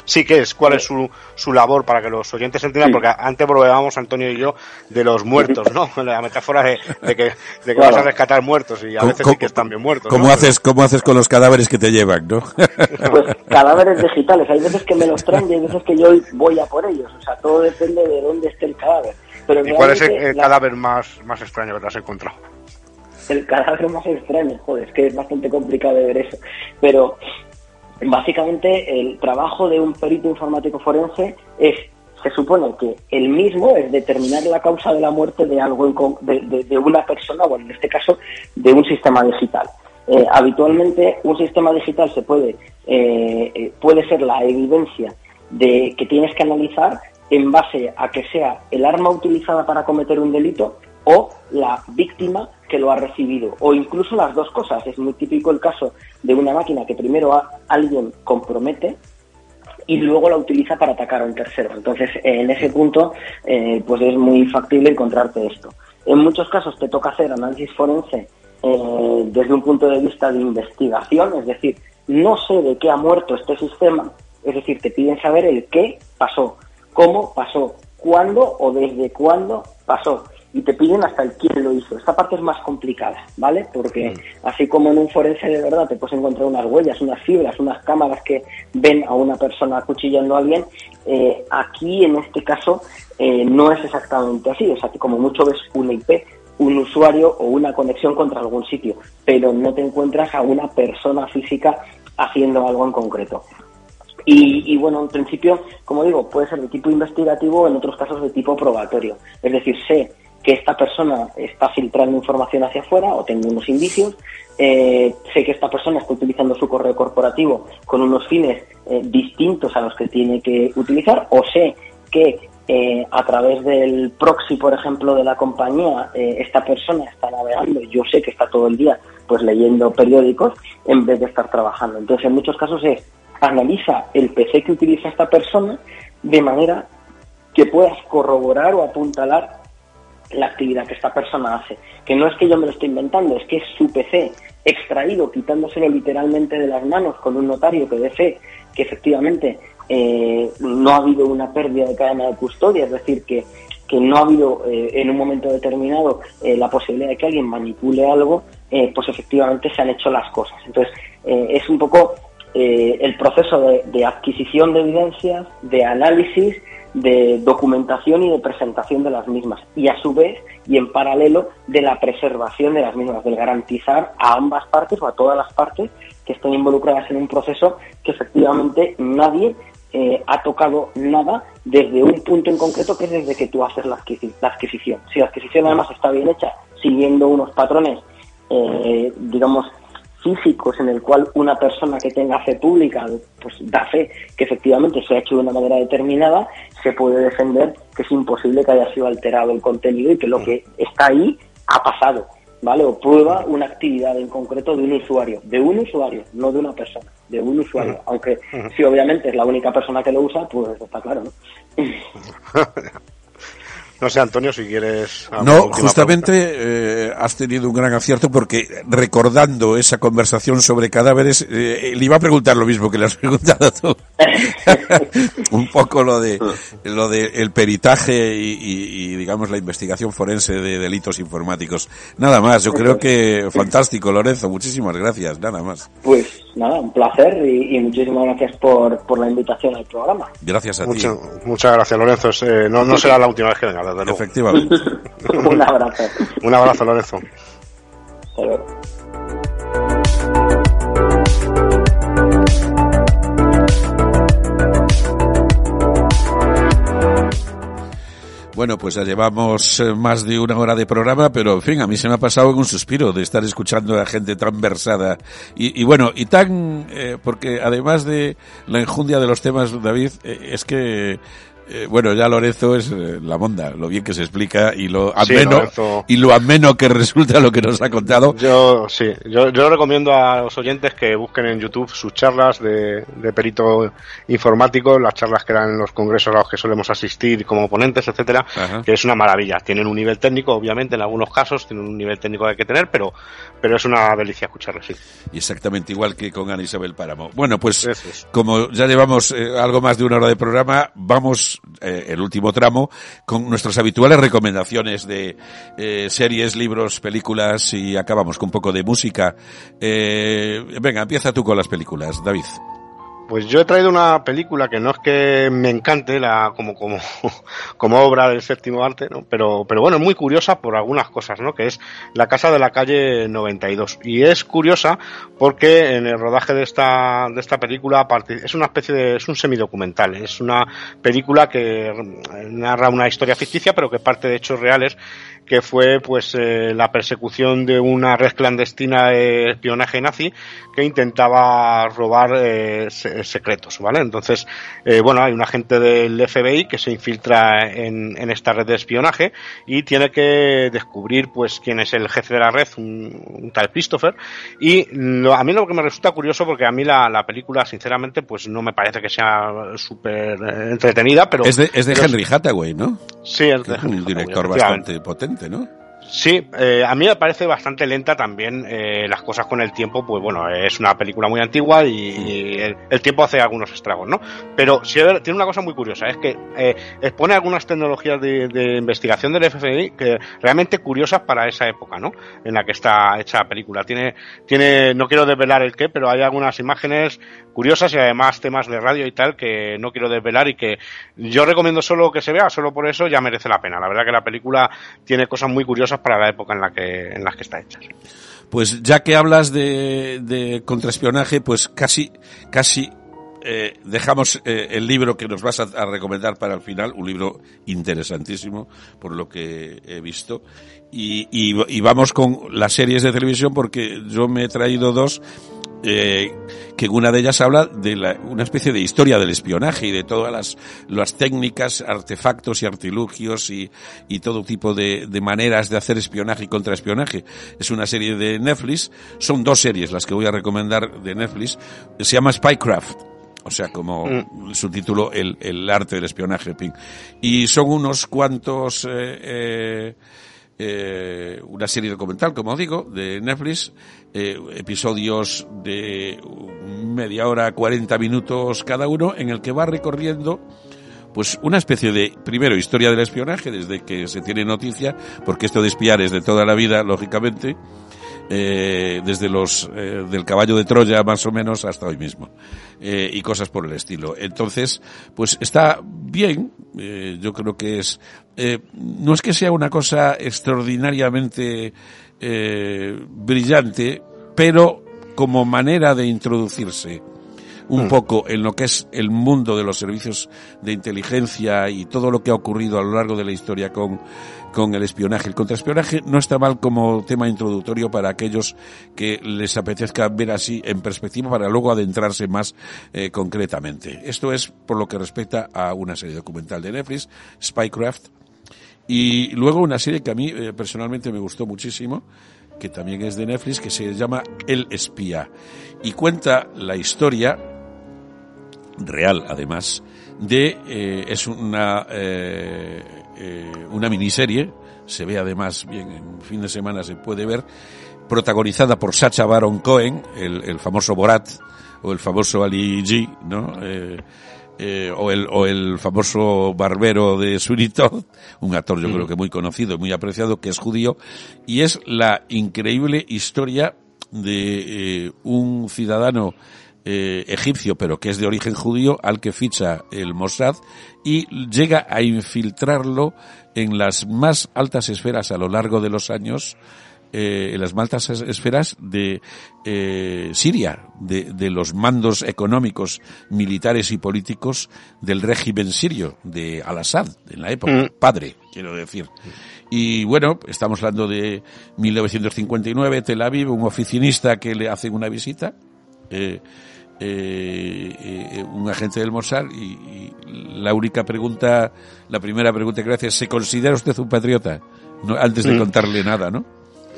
Sí que es, cuál es su, su labor para que los oyentes entiendan, porque antes probábamos Antonio y yo, de los muertos, ¿no? *laughs* La metáfora de, de que, de que vas a rescatar muertos y a veces sí que están bien muertos. ¿Cómo, haces, ¿Cómo haces con los cadáveres que te llevan, no? *laughs* Pues cadáveres digitales. Hay veces que me los traen y hay veces que yo voy a por ellos. O sea, todo depende de dónde esté el cadáver. Pero ¿Y cuál es el, cadáver más, más extraño que te has encontrado? El cadáver más extraño, joder, es que es bastante complicado de ver eso. Pero básicamente el trabajo de un perito informático forense es se supone que el mismo es determinar la causa de la muerte de algo de, una persona o en este caso de un sistema digital. Eh, habitualmente un sistema digital se puede eh, eh, puede ser la evidencia de que tienes que analizar en base a que sea el arma utilizada para cometer un delito o la víctima que lo ha recibido, o incluso las dos cosas. Es muy típico el caso de una máquina que primero alguien compromete y luego la utiliza para atacar a un tercero. Entonces, en ese punto, eh, pues es muy factible encontrarte esto. En muchos casos te toca hacer análisis forense eh, desde un punto de vista de investigación, es decir, no sé de qué ha muerto este sistema, es decir, te piden saber el qué pasó, cómo pasó, cuándo o desde cuándo pasó y te piden hasta el quién lo hizo. Esta parte es más complicada, ¿vale? Porque mm. así como en un forense de verdad te puedes encontrar unas huellas, unas fibras, unas cámaras que ven a una persona acuchillando a alguien, eh, aquí en este caso eh, no es exactamente así. O sea, que como mucho ves una IP, un usuario o una conexión contra algún sitio, pero no te encuentras a una persona física haciendo algo en concreto. Y, y, bueno, en principio, como digo, puede ser de tipo investigativo o en otros casos de tipo probatorio. Es decir, sé que esta persona está filtrando información hacia afuera o tengo unos indicios, eh, sé que esta persona está utilizando su correo corporativo con unos fines eh, distintos a los que tiene que utilizar o sé que eh, a través del proxy, por ejemplo, de la compañía, esta persona está navegando yo sé que está todo el día pues leyendo periódicos en vez de estar trabajando. Entonces, en muchos casos es analiza el PC que utiliza esta persona de manera que puedas corroborar o apuntalar la actividad que esta persona hace. Que no es que yo me lo esté inventando, es que es su PC extraído, quitándoselo literalmente de las manos con un notario que dé que efectivamente eh, no ha habido una pérdida de cadena de custodia, es decir, que, que no ha habido eh, en un momento determinado eh, la posibilidad de que alguien manipule algo, pues efectivamente se han hecho las cosas. Entonces, es un poco el proceso de adquisición de evidencias, de análisis, de documentación y de presentación de las mismas y a su vez y en paralelo de la preservación de las mismas, de garantizar a ambas partes o a todas las partes que estén involucradas en un proceso que efectivamente nadie eh, ha tocado nada desde un punto en concreto que es desde que tú haces la, adquisición. Si la adquisición además está bien hecha, siguiendo unos patrones, eh, digamos, físicos en el cual una persona que tenga fe pública pues da fe que efectivamente se ha hecho de una manera determinada, se puede defender que es imposible que haya sido alterado el contenido y que lo que está ahí ha pasado, ¿vale? O prueba una actividad en concreto de un usuario, de un usuario, no de una persona, de un usuario. Aunque si obviamente es la única persona que lo usa, pues está claro, ¿no? *laughs* No sé, Antonio, si quieres. No, justamente eh, has tenido un gran acierto porque recordando esa conversación sobre cadáveres, eh, le iba a preguntar lo mismo que le has *laughs* preguntado tú. *laughs* un poco lo de lo de el peritaje y, digamos la investigación forense de delitos informáticos. Nada más, yo creo que fantástico, Lorenzo. Muchísimas gracias, nada más. Pues nada, un placer y, muchísimas gracias por, por, la invitación al programa. Gracias a ti. Muchas gracias, Lorenzo. Eh, no, no será la última vez que venga, desde luego. Efectivamente. *laughs* un abrazo. *laughs* un abrazo, Lorenzo. Bueno, pues ya llevamos eh, más de una hora de programa, pero en fin, a mí se me ha pasado un suspiro de estar escuchando a gente tan versada. Y, bueno, y tan, eh, porque además de la enjundia de los temas, David, eh, es que eh, bueno, ya Lorenzo es eh, la monda, lo bien que se explica y lo ameno y lo ameno que *laughs* resulta lo que nos ha contado. Yo sí, yo, yo recomiendo a los oyentes que busquen en YouTube sus charlas de, de perito informático, las charlas que dan en los congresos a los que solemos asistir como ponentes, etcétera, que es una maravilla. Tienen un nivel técnico, obviamente, en algunos casos tienen un nivel técnico que hay que tener, pero pero es una delicia escucharles, sí. Y exactamente igual que con Ana Isabel Páramo. Bueno, pues como ya llevamos eh, algo más de una hora de programa, vamos eh, el último tramo con nuestras habituales recomendaciones de eh, series, libros, películas y acabamos con un poco de música. Eh, venga, empieza tú con las películas, David. Pues yo he traído una película que no es que me encante la, como, como, *laughs* como obra del séptimo arte, ¿no? pero, pero bueno, es muy curiosa por algunas cosas, ¿no? que es La Casa de la Calle 92. Y es curiosa porque en el rodaje de esta, de esta película es una especie de, es un semidocumental, es una película que narra una historia ficticia pero que parte de hechos reales que fue pues eh, la persecución de una red clandestina de espionaje nazi que intentaba robar eh, secretos, ¿vale? Entonces, eh, bueno, hay un agente del FBI que se infiltra en, en, esta red de espionaje y tiene que descubrir pues quién es el jefe de la red, un, tal Christopher, y a mí lo que me resulta curioso porque a mí la, la película sinceramente pues no me parece que sea súper entretenida, pero... Es de, es de Henry Hathaway, ¿no? Sí, es de un director bastante potente, ¿no? Sí, eh, a mí me parece bastante lenta también eh, las cosas con el tiempo, pues bueno, es una película muy antigua y, el, tiempo hace algunos estragos, ¿no? Pero sí, tiene una cosa muy curiosa, es que eh, expone algunas tecnologías de, investigación del FFI que realmente curiosas para esa época, ¿no? En la que está hecha la película. Tiene, tiene, no quiero desvelar el qué, pero hay algunas imágenes curiosas y además temas de radio y tal que no quiero desvelar y que yo recomiendo solo que se vea, solo por eso ya merece la pena. La verdad que la película tiene cosas muy curiosas para la época en la que, en las que está hecha. Pues ya que hablas de, de contraespionaje, pues casi, casi eh, dejamos eh, el libro que nos vas a, recomendar para el final, un libro interesantísimo por lo que he visto. Y, vamos con las series de televisión porque yo me he traído dos eh, que una de ellas habla de la, una especie de historia del espionaje y de todas las, las técnicas, artefactos y artilugios y, y todo tipo de, de, maneras de hacer espionaje y contraespionaje. Es una serie de Netflix, son dos series las que voy a recomendar de Netflix, se llama Spycraft. O sea, como mm. su título, el, el arte del espionaje. Y son unos cuantos eh, eh, eh, una serie documental, como digo, de Netflix, eh, episodios de media hora, 40 minutos cada uno, en el que va recorriendo pues una especie de, primero, historia del espionaje, desde que se tiene noticia, porque esto de espiar es de toda la vida, lógicamente, eh, desde los eh, del caballo de Troya más o menos hasta hoy mismo eh, y cosas por el estilo. Entonces pues está bien eh, yo creo que es eh, no es que sea una cosa extraordinariamente brillante pero como manera de introducirse un mm. poco en lo que es el mundo de los servicios de inteligencia y todo lo que ha ocurrido a lo largo de la historia con con el espionaje. El contraespionaje no está mal como tema introductorio para aquellos que les apetezca ver así en perspectiva para luego adentrarse más eh, concretamente. Esto es por lo que respecta a una serie documental de Netflix, Spycraft, y luego una serie que a mí eh, personalmente me gustó muchísimo, que también es de Netflix, que se llama El espía, y cuenta la historia real además de eh, es una eh, eh, una miniserie. Se ve además bien en fin de semana se puede ver protagonizada por Sacha Baron Cohen el, el famoso Borat o el famoso Ali G no eh, eh, o, el, o el famoso barbero de Sweeney *laughs* un actor yo creo que muy conocido, muy apreciado, que es judío, y es la increíble historia de eh, un ciudadano eh, egipcio, pero que es de origen judío, al que ficha el Mossad y llega a infiltrarlo en las más altas esferas a lo largo de los años, eh, en las más altas esferas de eh, Siria, de, de, los mandos económicos, militares y políticos del régimen sirio, de Al-Assad, en la época, mm. padre, quiero decir. Y bueno, estamos hablando de 1959, Tel Aviv, un oficinista que le hace una visita, eh, eh, eh, un agente del Mossad y, la única pregunta, la primera pregunta que le hace es, ¿se considera usted un patriota? No, antes de mm. contarle nada, ¿no?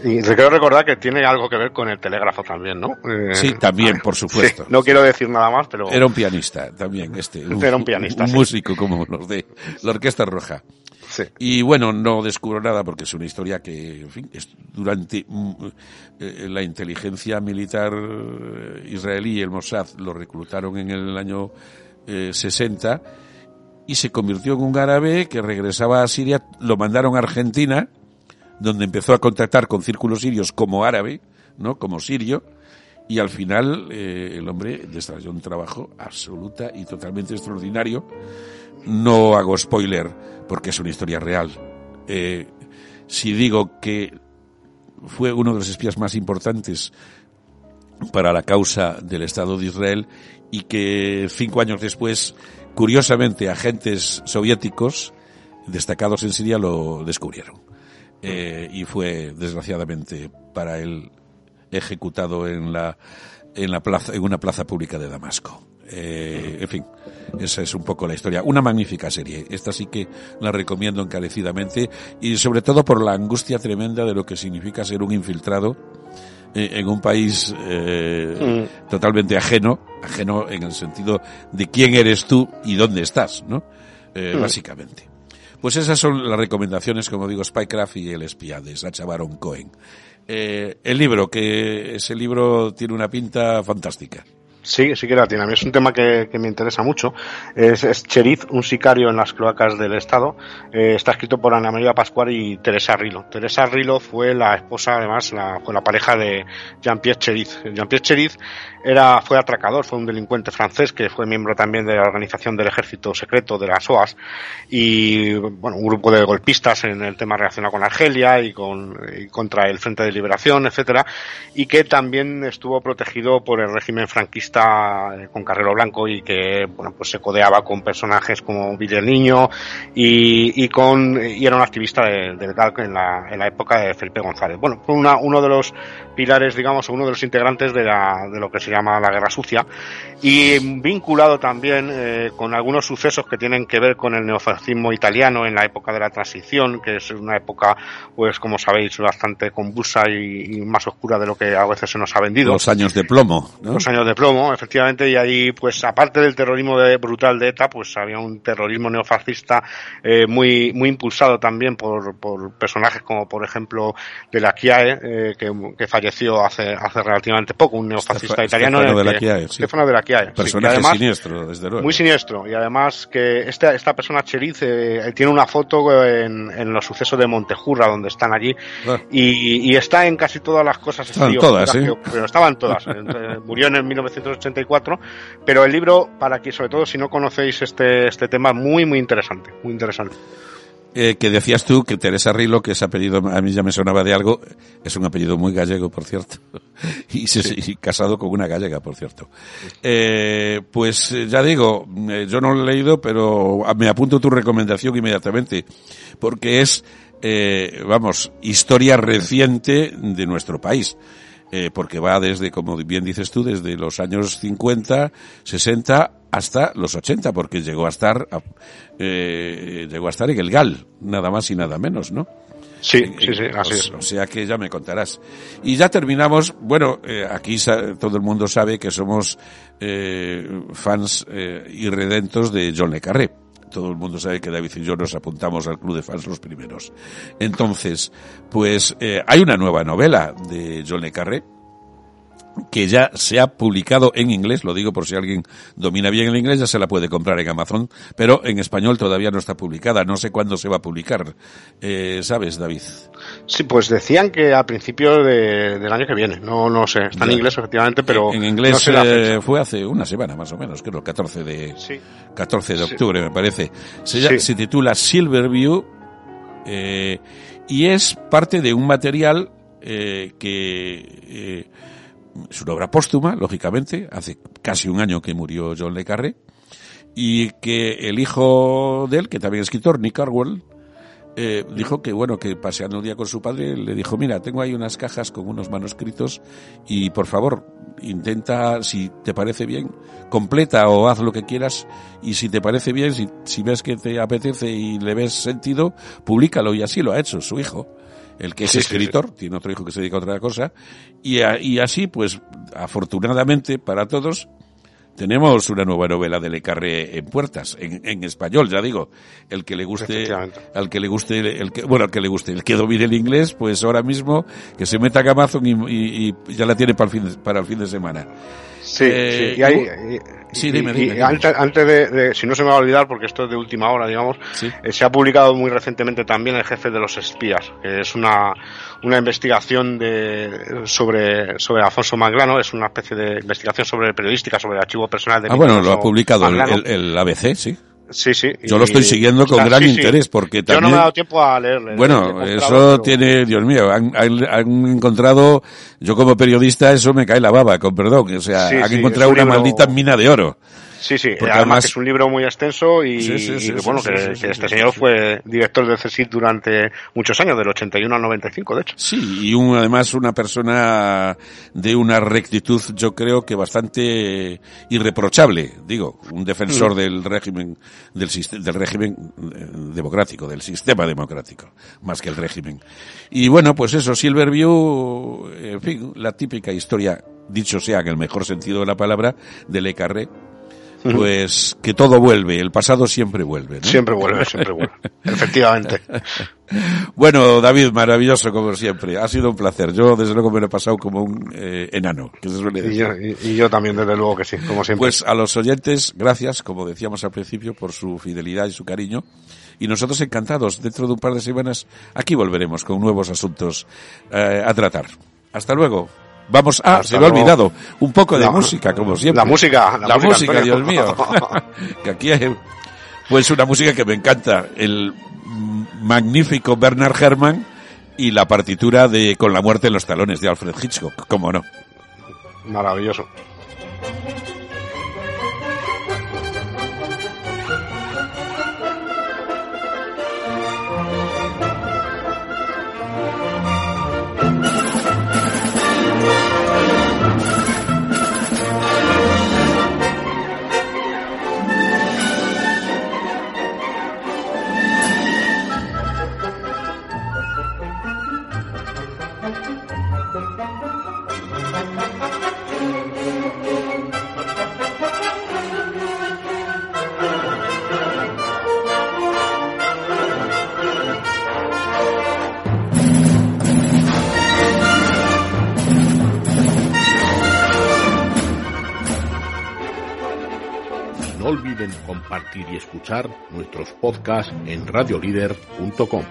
Y quiero recordar que tiene algo que ver con el telégrafo también, ¿no? Eh, sí, también, por supuesto. no quiero decir nada más, pero... Era un pianista también, este. Era un pianista, Un músico como los de la Orquesta Roja. Y bueno, no descubro nada porque es una historia que, en fin, es durante mm, eh, la inteligencia militar eh, israelí, el Mossad, lo reclutaron en el año 60 eh, y se convirtió en un árabe que regresaba a Siria, lo mandaron a Argentina, donde empezó a contactar con círculos sirios como árabe, ¿no? Como sirio, y al final el hombre desarrolló un trabajo absoluta y totalmente extraordinario. No hago spoiler porque es una historia real. Eh, si digo que fue uno de los espías más importantes para la causa del Estado de Israel y que cinco años después, curiosamente, agentes soviéticos destacados en Siria lo descubrieron. eh, y fue desgraciadamente para él ejecutado en la en la plaza en una plaza pública de Damasco. Eh, en fin, esa es un poco la historia. Una magnífica serie. Esta sí que la recomiendo encarecidamente y sobre todo por la angustia tremenda de lo que significa ser un infiltrado eh, en un país eh, mm. totalmente ajeno, ajeno en el sentido de quién eres tú y dónde estás, ¿no? Eh, mm. Básicamente. Pues esas son las recomendaciones, como digo, Spycraft y El espía de Sacha Baron Cohen. Eh, el libro, que ese libro tiene una pinta fantástica. Sí, sí que la tiene. A mí es un tema que, me interesa mucho. Es, es, un sicario en las cloacas del Estado. Eh, está escrito por Ana María Pascual y Teresa Rilo. Teresa Rilo fue la esposa, además, la, fue la pareja de Jean-Pierre Cheriz. Jean-Pierre Cheriz era, fue atracador, fue un delincuente francés que fue miembro también de la organización del ejército secreto de las OAS y, bueno, un grupo de golpistas en el tema relacionado con Argelia y, con, contra el Frente de Liberación, etcétera, y que también estuvo protegido por el régimen franquista eh, con Carrero Blanco y que, bueno, pues se codeaba con personajes como Villa Niño y, y con, y era un activista del de GALC en la, en la época de Felipe González. Bueno, fue una, uno de los pilares, digamos, uno de los integrantes de, la, de lo que se llama la Guerra Sucia, y vinculado también eh, con algunos sucesos que tienen que ver con el neofascismo italiano en la época de la transición, que es una época, pues como sabéis, bastante convulsa y, más oscura de lo que a veces se nos ha vendido. Los años de plomo, Los años de plomo, efectivamente, y ahí, pues aparte del terrorismo de, brutal de ETA, pues había un terrorismo neofascista eh, muy, muy impulsado también por, por personajes como, por ejemplo, de la Chiae, eh, que, que falleció hace, hace relativamente poco, un neofascista italiano de la Chiae, de la Chiae. Personaje siniestro, desde luego. Muy siniestro. Y además que esta, esta persona Cheriz eh, tiene una foto en, en, los sucesos de Montejurra, donde están allí. Ah. Y, y, está en casi todas las cosas. Estaban todas, ¿eh? Pero estaban todas. *laughs* Murió en el 1984. Pero el libro, para que, sobre todo, si no conocéis este, este tema, muy, muy interesante. Muy interesante. Eh, que decías tú que Teresa Rilo, que ese apellido a mí ya me sonaba de algo, es un apellido muy gallego, por cierto, *laughs* y, se, casado con una gallega, por cierto. Eh, pues eh, ya digo, eh, yo no lo he leído, pero me apunto tu recomendación inmediatamente, porque es, eh, vamos, historia reciente de nuestro país. Eh, porque va desde, como bien dices tú, desde los años 50, 60 hasta los 80, porque llegó a estar, eh, llegó a estar en el GAL, nada más y nada menos, ¿no? Sí, sí, sí, así es. O sea que ya me contarás. Y ya terminamos, bueno, eh, aquí todo el mundo sabe que somos eh, fans eh, irredentos de John Le Carré. Todo el mundo sabe que David y yo nos apuntamos al club de fans los primeros. Entonces, pues eh, hay una nueva novela de John Le Carré, que ya se ha publicado en inglés, lo digo por si alguien domina bien el inglés, ya se la puede comprar en Amazon, pero en español todavía no está publicada, no sé cuándo se va a publicar, eh, ¿sabes, David? Sí, pues decían que a principios de, del año que viene, no no sé, está en inglés efectivamente, pero... En, inglés eh, fue hace una semana más o menos, creo, el 14 de, 14 de octubre me parece. Se, se titula Silverview eh, y es parte de un material eh, que eh, es una obra póstuma, lógicamente, hace casi un año que murió John Le Carré, y que el hijo de él, que también es escritor, Nick Carwell, eh, dijo que bueno, que paseando un día con su padre, le dijo, mira, tengo ahí unas cajas con unos manuscritos y por favor, intenta, si te parece bien, completa o haz lo que quieras. Y si te parece bien, si, si ves que te apetece y le ves sentido, públicalo y así lo ha hecho su hijo el que es escritor, tiene otro hijo que se dedica a otra cosa, y, y así, pues, afortunadamente para todos, tenemos una nueva novela de Le Carré en puertas, en, en español, ya digo. El que le guste, al que le guste, el que, bueno, al que le guste, el que domine el inglés, pues ahora mismo que se meta a Amazon y, y, ya la tiene para el fin de, para el fin de semana. Sí, eh, sí. Y, hay, sí, dime, dime, Antes, antes de, de, si no se me va a olvidar, porque esto es de última hora, digamos, eh, se ha publicado muy recientemente también El jefe de los espías, que es una, una investigación de, sobre, sobre Alfonso Manglano, es una especie de investigación sobre periodística, sobre el archivo personal de Ah, bueno, lo ha publicado el, el, el ABC, sí. Sí, sí. Yo lo estoy siguiendo con gran sí, interés porque también... Yo no me he dado tiempo a leerle. Bueno, eso pero... tiene, Dios mío, han, han, han, encontrado, yo como periodista eso me cae la baba, con perdón, o sea, han encontrado una libro... maldita mina de oro. Sí, sí, además, es un libro muy extenso y, bueno, que, este señor fue director del CSIC durante muchos años, del 81 al 95, de hecho. Sí, y un, además una persona de una rectitud, yo creo que bastante irreprochable, digo, un defensor mm. del régimen, del, del régimen eh, democrático, del sistema democrático, más que el régimen. Y bueno, pues eso, Silverview, en fin, la típica historia, dicho sea en el mejor sentido de la palabra, de Le Carré, pues que todo vuelve, el pasado siempre vuelve. Siempre vuelve, siempre vuelve. *laughs* Efectivamente. Bueno, David, maravilloso como siempre. Ha sido un placer. Yo desde luego me lo he pasado como un eh, enano, que se suele decir. Y yo, también, desde luego que sí, como siempre. Pues a los oyentes, gracias, como decíamos al principio, por su fidelidad y su cariño. Y nosotros encantados, dentro de un par de semanas, aquí volveremos con nuevos asuntos eh, a tratar. Hasta luego. Vamos, ah, se me ha olvidado, un poco de música, como siempre. La música, la, música, Dios mío. *laughs* que aquí hay, pues una música que me encanta, el magnífico Bernard Herrmann y la partitura de Con la muerte en los talones de Alfred Hitchcock, cómo no. Maravilloso. Compartir y escuchar nuestros podcasts en radiolider.com.